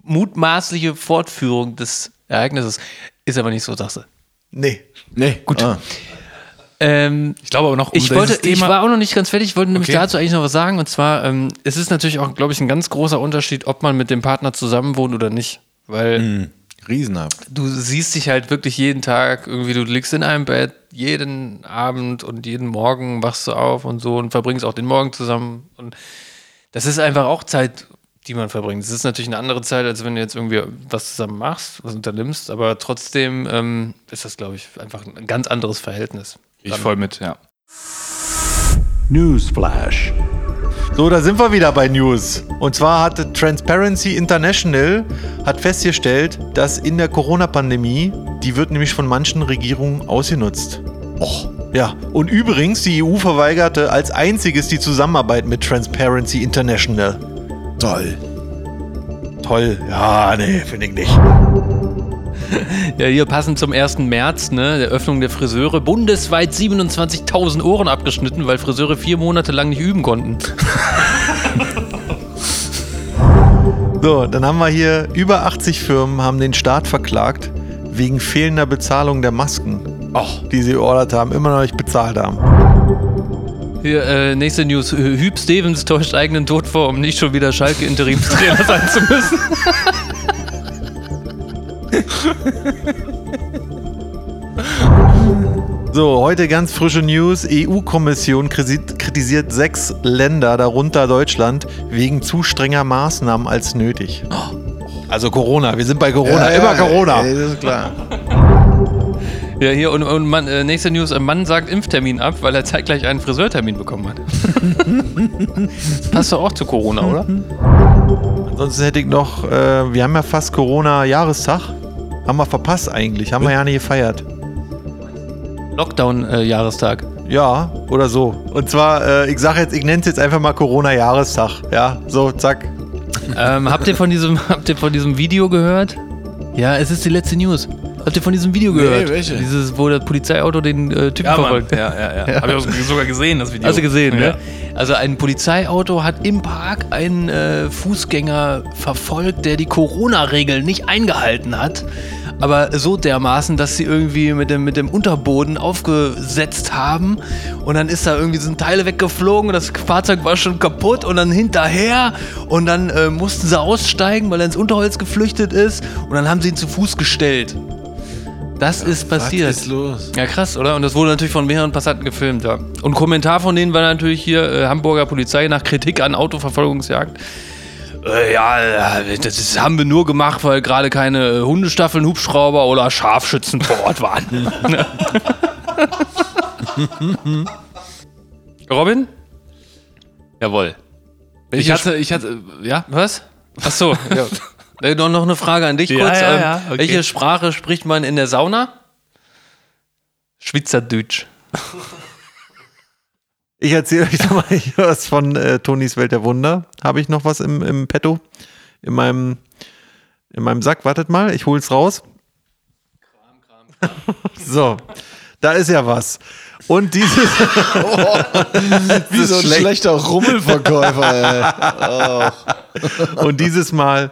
mutmaßliche Fortführung des Ereignisses. Ist aber nicht so, sagst du. Nee. Nee, gut. Ah. Ähm, Ich glaube aber noch, um ich wollte, ich war auch noch nicht ganz fertig, ich wollte nämlich Okay. dazu eigentlich noch was sagen. Und zwar, ähm, es ist natürlich auch, glaube ich, ein ganz großer Unterschied, ob man mit dem Partner zusammen wohnt oder nicht. Weil Riesenhaft. du siehst dich halt wirklich jeden Tag, irgendwie, du liegst in einem Bett, jeden Abend und jeden Morgen wachst du auf und so und verbringst auch den Morgen zusammen. Und das ist einfach auch Zeit, die man verbringt. Es ist natürlich eine andere Zeit, als wenn du jetzt irgendwie was zusammen machst, was unternimmst, aber trotzdem ähm, ist das, glaube ich, einfach ein ganz anderes Verhältnis. Ich voll mit, ja. Newsflash. So, da sind wir wieder bei News. Und zwar hat Transparency International hat festgestellt, dass in der Corona-Pandemie, die wird nämlich von manchen Regierungen ausgenutzt. Och. Ja, und übrigens, die EU verweigerte als einziges die Zusammenarbeit mit Transparency International. Toll. Toll. Ja, nee, finde ich nicht. Ja, hier passend zum 1. März, ne, der Öffnung der Friseure, bundesweit 27.000 Ohren abgeschnitten, weil Friseure vier Monate lang nicht üben konnten. So, dann haben wir hier über 80 Firmen haben den Staat verklagt wegen fehlender Bezahlung der Masken, Och. die sie geordert haben, immer noch nicht bezahlt haben. Hier, äh, nächste News. Hü- Hüb Stevens täuscht eigenen Tod vor, um nicht schon wieder Schalke-Interimstrainer sein zu müssen. So, heute ganz frische News. EU-Kommission kritisiert sechs Länder, darunter Deutschland, wegen zu strenger Maßnahmen als nötig. Also Corona, wir sind bei Corona, immer Corona. Ey, das ist klar. Ja, hier, und, und Mann, äh, nächste News. Ein Mann sagt Impftermin ab, weil er zeitgleich einen Friseurtermin bekommen hat. passt doch auch zu Corona, oder? Ansonsten hätte ich noch, äh, wir haben ja fast Corona-Jahrestag. Haben wir verpasst eigentlich, haben wir ja nicht gefeiert. Lockdown-Jahrestag. Ja, oder so. Und zwar, äh, ich sage jetzt, ich nenne es jetzt einfach mal Corona-Jahrestag. Ja, so, zack. ähm, habt, ihr von diesem, habt ihr von diesem Video gehört? Ja, es ist die letzte News. Habt ihr von diesem Video gehört? welche? Dieses, wo das Polizeiauto den äh, Typen Ja, verfolgt. Ja, ja, ja. Hab ich auch sogar gesehen, das Video. Hast du gesehen, ja. ne? Also ein Polizeiauto hat im Park einen äh, Fußgänger verfolgt, der die Corona-Regeln nicht eingehalten hat. Aber so dermaßen, dass sie irgendwie mit dem, mit dem Unterboden aufgesetzt haben. Und dann ist da irgendwie sind Teile weggeflogen und das Fahrzeug war schon kaputt und dann hinterher. Und dann äh, mussten sie aussteigen, weil er ins Unterholz geflüchtet ist. Und dann haben sie ihn zu Fuß gestellt. Das ist passiert. Was ist los? Ja, krass, oder? Und das wurde natürlich von mehreren Passanten gefilmt, ja. Und Kommentar von denen war natürlich hier äh, Hamburger Polizei nach Kritik an Autoverfolgungsjagd. Äh, ja, äh, das ist, haben wir nur gemacht, weil gerade keine äh, Hundestaffeln, Hubschrauber oder Scharfschützen vor Ort waren. Robin? Jawohl. Ich hatte, ich hatte, ja. Was? Ach so, ja. Äh, noch, noch eine Frage an dich Ja, kurz. ja, Ähm, ja, okay. Welche Sprache spricht man in der Sauna? Schweizerdeutsch. Ich erzähle euch noch mal hier was von äh, Tonis Welt der Wunder. Habe ich noch was im, im Petto? In meinem, in meinem Sack. Wartet mal, ich hol's raus. so, da ist ja was. Und dieses. Wie so ein schlecht. schlechter Rummelverkäufer, ey. Und dieses Mal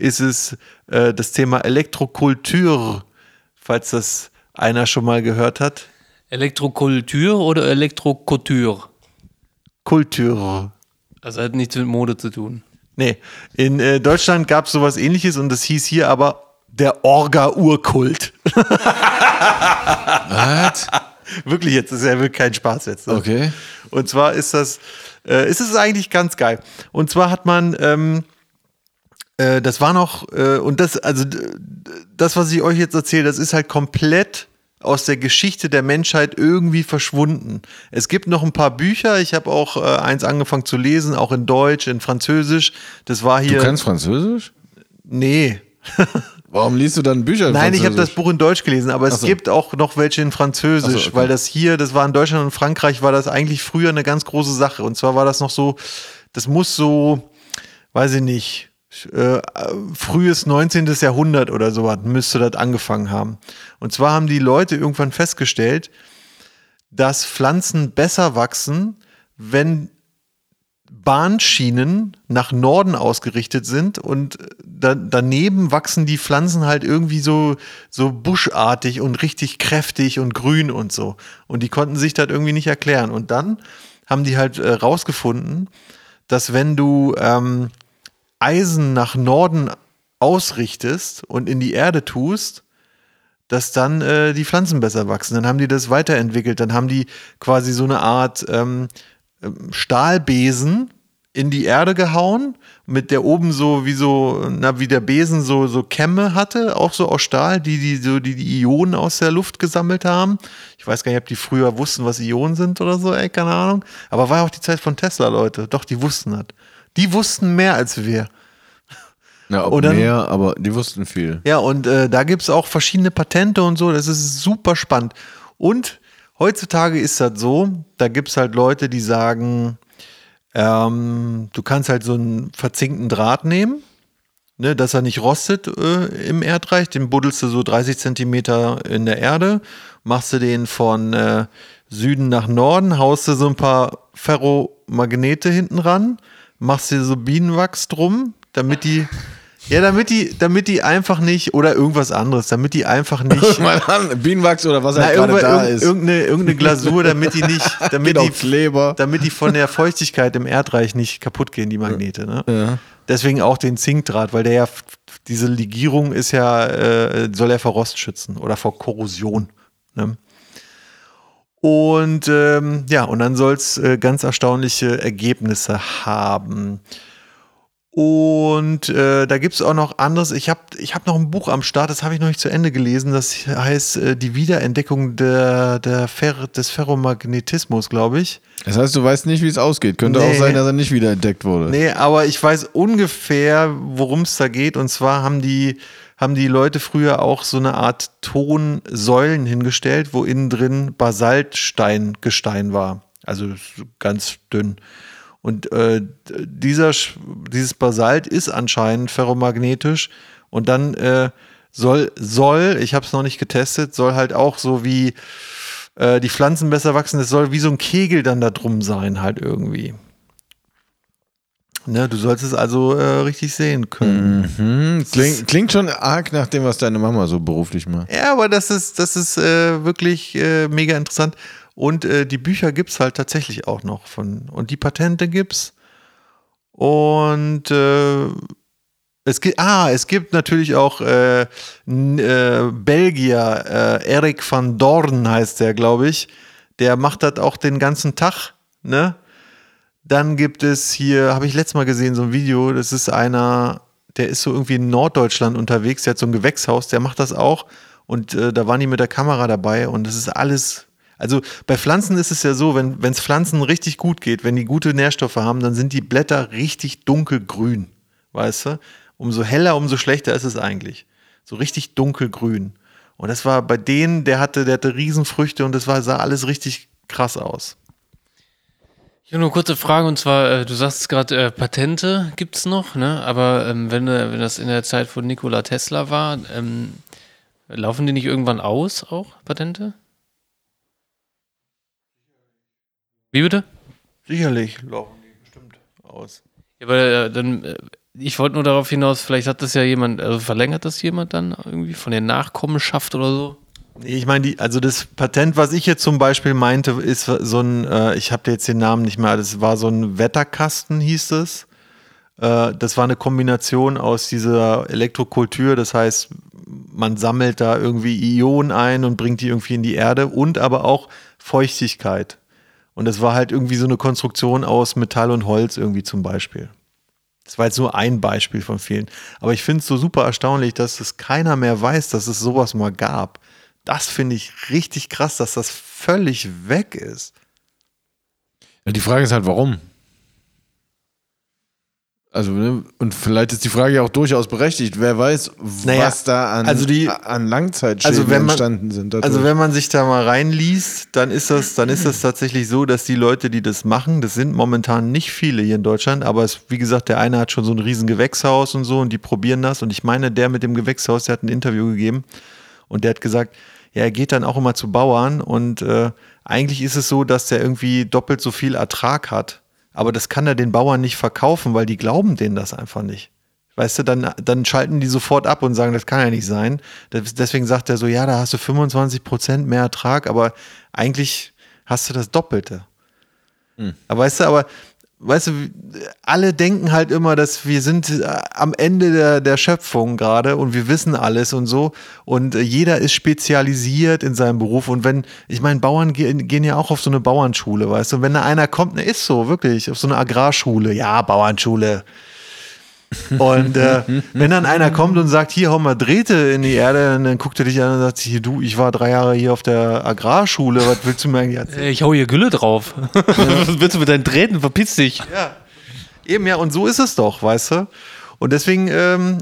ist es äh, das Thema Elektrokultur, falls das einer schon mal gehört hat. Elektrokultur oder Elektrokouture? Kultur. Also hat nichts mit Mode zu tun. Nee, in äh, Deutschland gab es sowas ähnliches und das hieß hier aber der Orga-Urkult. Was? Wirklich jetzt, das ist ja wirklich kein Spaß jetzt. ne? Okay. Und zwar ist das, äh, ist es eigentlich ganz geil. Und zwar hat man, ähm, äh, das war noch, äh, und das, also das, was ich euch jetzt erzähle, das ist halt komplett aus der Geschichte der Menschheit irgendwie verschwunden. Es gibt noch ein paar Bücher, ich habe auch äh, eins angefangen zu lesen, auch in Deutsch, in Französisch. Das war Du hier. kannst Französisch? nee. Warum liest du dann Bücher in Nein, ich habe das? Buch in Deutsch gelesen, aber es so. gibt auch noch welche in Französisch, so, okay. weil das hier, das war in Deutschland und Frankreich, war das eigentlich früher eine ganz große Sache. Und zwar war das noch so, das muss so, weiß ich nicht, äh, frühes 19. Jahrhundert oder so müsste das angefangen haben. Und zwar haben die Leute irgendwann festgestellt, dass Pflanzen besser wachsen, wenn Bahnschienen nach Norden ausgerichtet sind und da, daneben wachsen die Pflanzen halt irgendwie so, so buschartig und richtig kräftig und grün und so. Und die konnten sich das irgendwie nicht erklären. Und dann haben die halt äh, rausgefunden, dass wenn du ähm, Eisen nach Norden ausrichtest und in die Erde tust, dass dann äh, die Pflanzen besser wachsen. Dann haben die das weiterentwickelt. Dann haben die quasi so eine Art ähm, ähm, Stahlbesen in die Erde gehauen, mit der oben so wie so, na, wie der Besen so, so Kämme hatte, auch so aus Stahl, die, die so die, die Ionen aus der Luft gesammelt haben. Ich weiß gar nicht, ob die früher wussten, was Ionen sind oder so, ey, keine Ahnung. Aber war auch die Zeit von Tesla, Leute. Doch, die wussten das. Die wussten mehr als wir. Ja, ob dann- mehr, aber die wussten viel. Ja, und äh, da gibt es auch verschiedene Patente und so. Das ist super spannend. Und heutzutage ist das so, da gibt es halt Leute, die sagen, ähm, du kannst halt so einen verzinkten Draht nehmen, ne, dass er nicht rostet äh, im Erdreich. Den buddelst du so 30 Zentimeter in der Erde, machst du den von äh, Süden nach Norden, haust du so ein paar Ferromagnete hinten ran, machst dir so Bienenwachs drum, damit die, ja, damit die, damit die einfach nicht, oder irgendwas anderes, damit die einfach nicht. Mal an, Bienenwachs oder was halt gerade da ist. Irgendeine, irgendeine Glasur, damit die nicht, damit Geht die, Kleber. damit die von der Feuchtigkeit im Erdreich nicht kaputt gehen, die Magnete. Ne? Ja. Deswegen auch den Zinkdraht, weil der ja, diese Legierung ist ja, äh, soll ja vor Rost schützen oder vor Korrosion. Ne? Und ähm, ja, und dann soll es äh, ganz erstaunliche Ergebnisse haben. Und äh, da gibt es auch noch anderes. Ich habe ich hab noch ein Buch am Start, das habe ich noch nicht zu Ende gelesen. Das heißt äh, Die Wiederentdeckung der, der Fer des Ferromagnetismus, glaube ich. Das heißt, du weißt nicht, wie es ausgeht. Könnte Nee. auch sein, dass er nicht wiederentdeckt wurde. Nee, aber ich weiß ungefähr, worum es da geht. Und zwar haben die, haben die Leute früher auch so eine Art Tonsäulen hingestellt, wo innen drin Basaltstein, Gestein war. Also so ganz dünn. Und äh, dieser, dieses Basalt ist anscheinend ferromagnetisch. Und dann äh, soll, soll, ich habe es noch nicht getestet, soll halt auch so wie äh, die Pflanzen besser wachsen. Es soll wie so ein Kegel dann da drum sein, halt irgendwie. Ne, du sollst es also äh, richtig sehen können. Hm, klingt, klingt schon arg nach dem, was deine Mama so beruflich macht. Ja, aber das ist, das ist äh, wirklich äh, mega interessant. Und äh, die Bücher gibt es halt tatsächlich auch noch von. Und die Patente gibt's. Und äh, es gibt, ah, es gibt natürlich auch äh, Belgier, Eric van Dorn heißt der, glaube ich. Der macht das auch den ganzen Tag, ne? Dann gibt es hier, habe ich letztes Mal gesehen, so ein Video, das ist einer, der ist so irgendwie in Norddeutschland unterwegs, der hat so ein Gewächshaus, der macht das auch. Und äh, da waren die mit der Kamera dabei und das ist alles. Also bei Pflanzen ist es ja so, wenn es Pflanzen richtig gut geht, wenn die gute Nährstoffe haben, dann sind die Blätter richtig dunkelgrün. Weißt du? Umso heller, umso schlechter ist es eigentlich. So richtig dunkelgrün. Und das war bei denen, der hatte, der hatte Riesenfrüchte und das war, sah alles richtig krass aus. Ich habe nur eine kurze Frage und zwar, äh, du sagst gerade, äh, Patente gibt es noch, ne? aber ähm, wenn, äh, wenn das in der Zeit von Nikola Tesla war, ähm, laufen die nicht irgendwann aus, auch Patente? Wie bitte? Sicherlich laufen die bestimmt aus. Ja, aber äh, dann, äh, ich wollte nur darauf hinaus, vielleicht hat das ja jemand, also verlängert das jemand dann irgendwie von der Nachkommenschaft oder so? Ich meine, die, also das Patent, was ich jetzt zum Beispiel meinte, ist so ein, äh, ich habe jetzt den Namen nicht mehr, das war so ein Wetterkasten, hieß es. Äh, das war eine Kombination aus dieser Elektrokultur, das heißt, man sammelt da irgendwie Ionen ein und bringt die irgendwie in die Erde und aber auch Feuchtigkeit. Und das war halt irgendwie so eine Konstruktion aus Metall und Holz irgendwie zum Beispiel. Das war jetzt nur ein Beispiel von vielen. Aber ich finde es so super erstaunlich, dass es keiner mehr weiß, dass es sowas mal gab. Das finde ich richtig krass, dass das völlig weg ist. Ja, die Frage ist halt, warum? Also, ne, und vielleicht ist die Frage ja auch durchaus berechtigt. Wer weiß, Naja, was da an, also die- an Langzeitschäden also wenn man- entstanden sind. dadurch. Also wenn man sich da mal reinliest, dann ist das, dann ist das tatsächlich so, dass die Leute, die das machen, das sind momentan nicht viele hier in Deutschland, aber es, wie gesagt, der eine hat schon so ein riesen Gewächshaus und so und die probieren das. Und ich meine, der mit dem Gewächshaus, der hat ein Interview gegeben und der hat gesagt, ja, er geht dann auch immer zu Bauern und äh, eigentlich ist es so, dass der irgendwie doppelt so viel Ertrag hat. Aber das kann er den Bauern nicht verkaufen, weil die glauben denen das einfach nicht. Weißt du, dann, dann schalten die sofort ab und sagen, das kann ja nicht sein. Das- Deswegen sagt er so, ja, da hast du 25 Prozent mehr Ertrag, aber eigentlich hast du das Doppelte. Aber weißt du, aber weißt du, alle denken halt immer, dass wir sind äh, am Ende der, der Schöpfung gerade und wir wissen alles und so. Und äh, jeder ist spezialisiert in seinem Beruf. Und wenn, ich meine, Bauern gehen, gehen ja auch auf so eine Bauernschule, weißt du, und wenn da einer kommt, ne, ist so, wirklich, auf so eine Agrarschule, ja, Bauernschule. Und äh, wenn dann einer kommt und sagt, hier hau mal Drähte in die Erde, dann guckt er dich an und sagt, hier du, ich war drei Jahre hier auf der Agrarschule, was willst du mir eigentlich erzählen? Ey, Ich hau hier Gülle drauf. Was willst du mit deinen Drähten? Verpiss dich. Ja. Eben, ja, und so ist es doch, weißt du? Und deswegen, ähm,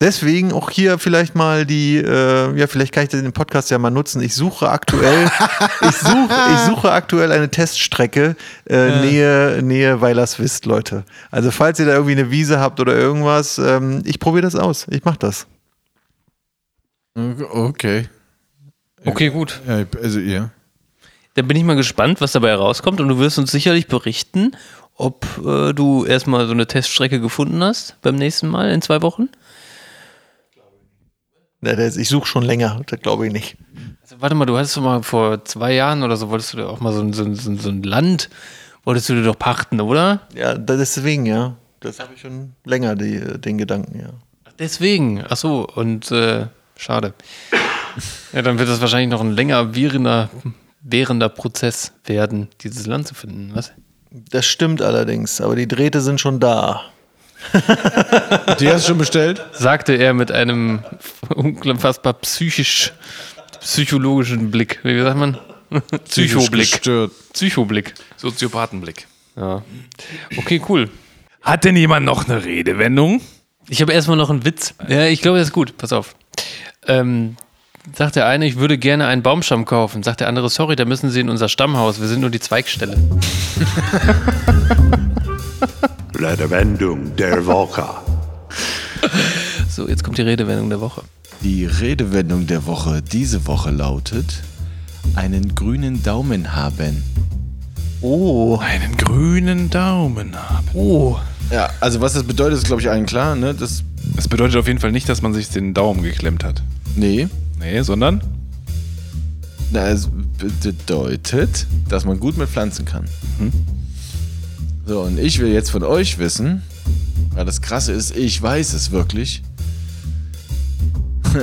deswegen auch hier vielleicht mal die, äh, ja, vielleicht kann ich den Podcast ja mal nutzen. Ich suche aktuell, ich suche, ich suche aktuell eine Teststrecke, äh, Nähe, Nähe Weilerswist, Leute. Also falls ihr da irgendwie eine Wiese habt oder irgendwas, ähm, ich probiere das aus. Ich mach das. Okay. Okay, gut. Ja, also, ja. Dann bin ich mal gespannt, was dabei herauskommt und du wirst uns sicherlich berichten, ob äh, du erstmal so eine Teststrecke gefunden hast beim nächsten Mal in zwei Wochen. Ich suche schon länger, das glaube ich nicht. Also, warte mal, du hattest doch mal vor zwei Jahren oder so, wolltest du dir auch mal so, ein- so, ein- so, ein- Land, wolltest du dir doch pachten, oder? Ja, deswegen, ja. Das habe ich schon länger, die, den Gedanken, ja. Deswegen, ach so, und äh, schade. Ja, dann wird das wahrscheinlich noch ein länger währender, währender Prozess werden, dieses Land zu finden, was? Das stimmt allerdings, aber die Drähte sind schon da. Die hast du schon bestellt? Sagte er mit einem unfassbar psychisch, psychologischen Blick. Wie sagt man? Psychoblick. Gestört. Psychoblick. Soziopathenblick. Ja. Okay, cool. Hat denn jemand noch eine Redewendung? Ich habe erstmal noch einen Witz. Ja, ich glaube, das ist gut. Pass auf. Ähm, sagt der eine, ich würde gerne einen Baumstamm kaufen. Sagt der andere, sorry, da müssen Sie in unser Stammhaus. Wir sind nur die Zweigstelle. Redewendung der Woche. So, jetzt kommt die Redewendung der Woche. Die Redewendung der Woche diese Woche lautet: einen grünen Daumen haben. Oh, Einen grünen Daumen haben. Oh, Ja, also was das bedeutet, ist glaube ich allen klar, ne? Das Das bedeutet auf jeden Fall nicht, dass man sich den Daumen geklemmt hat. nee, Nee, sondern Na, es bedeutet, dass man gut mit Pflanzen kann. So, und ich will jetzt von euch wissen, weil das Krasse ist, ich weiß es wirklich.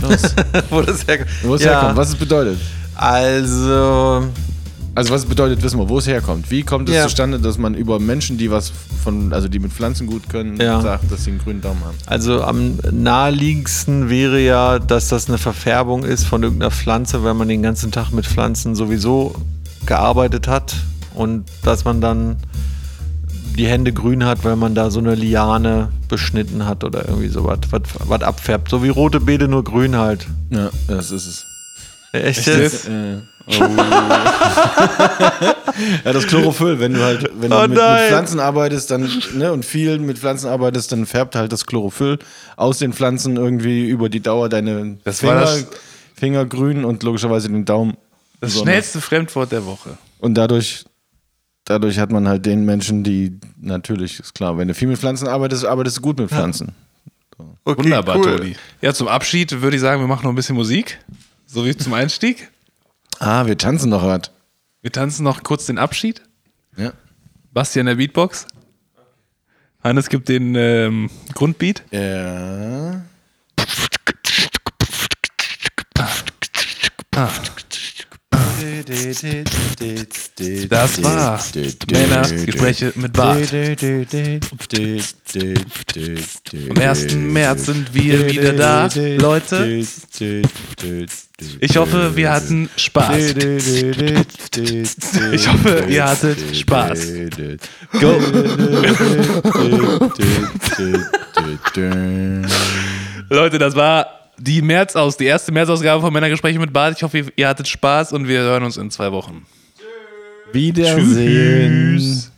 Los, wo das herkommt. wo es Ja. herkommt, was es bedeutet. Also, Also was es bedeutet, wissen wir, wo es herkommt. Wie kommt es Ja. zustande, dass man über Menschen, die was von, also die mit Pflanzen gut können, Ja. sagt, dass sie einen grünen Daumen haben? also am naheliegendsten wäre ja, dass das eine Verfärbung ist von irgendeiner Pflanze, wenn man den ganzen Tag mit Pflanzen sowieso gearbeitet hat und dass man dann die Hände grün hat, weil man da so eine Liane beschnitten hat oder irgendwie sowas, was, was abfärbt. So wie rote Beete, nur grün halt. Ja, das ist es. Echt jetzt? Äh. ja, das Chlorophyll, wenn du halt, wenn Oh du mit, mit. Pflanzen arbeitest, dann, ne, und viel mit Pflanzen arbeitest, dann färbt halt das Chlorophyll aus den Pflanzen irgendwie über die Dauer deine Das Finger, war das- Finger grün und logischerweise den Daumen. das besonders. schnellste Fremdwort der Woche. Und dadurch, dadurch hat man halt den Menschen, die natürlich, ist klar, wenn du viel mit Pflanzen arbeitest, arbeitest du gut mit Pflanzen. Okay, Wunderbar, cool. Toni. Ja, zum Abschied würde ich sagen, wir machen noch ein bisschen Musik. So wie zum Einstieg. Ah, wir tanzen noch was. Wir tanzen noch kurz den Abschied. Ja. Bastian der Beatbox. Hannes gibt den ähm, Grundbeat. Ja. Das war Männergespräche mit Bart. Am 1. März sind wir wieder da, Leute. Ich hoffe, wir hatten Spaß. Ich hoffe, ihr hattet Spaß. Go. Leute, das war die März aus, die erste März-Ausgabe von Männergespräche mit Bart. Ich hoffe, ihr hattet Spaß und wir hören uns in zwei Wochen. Wiedersehen. Tschüss.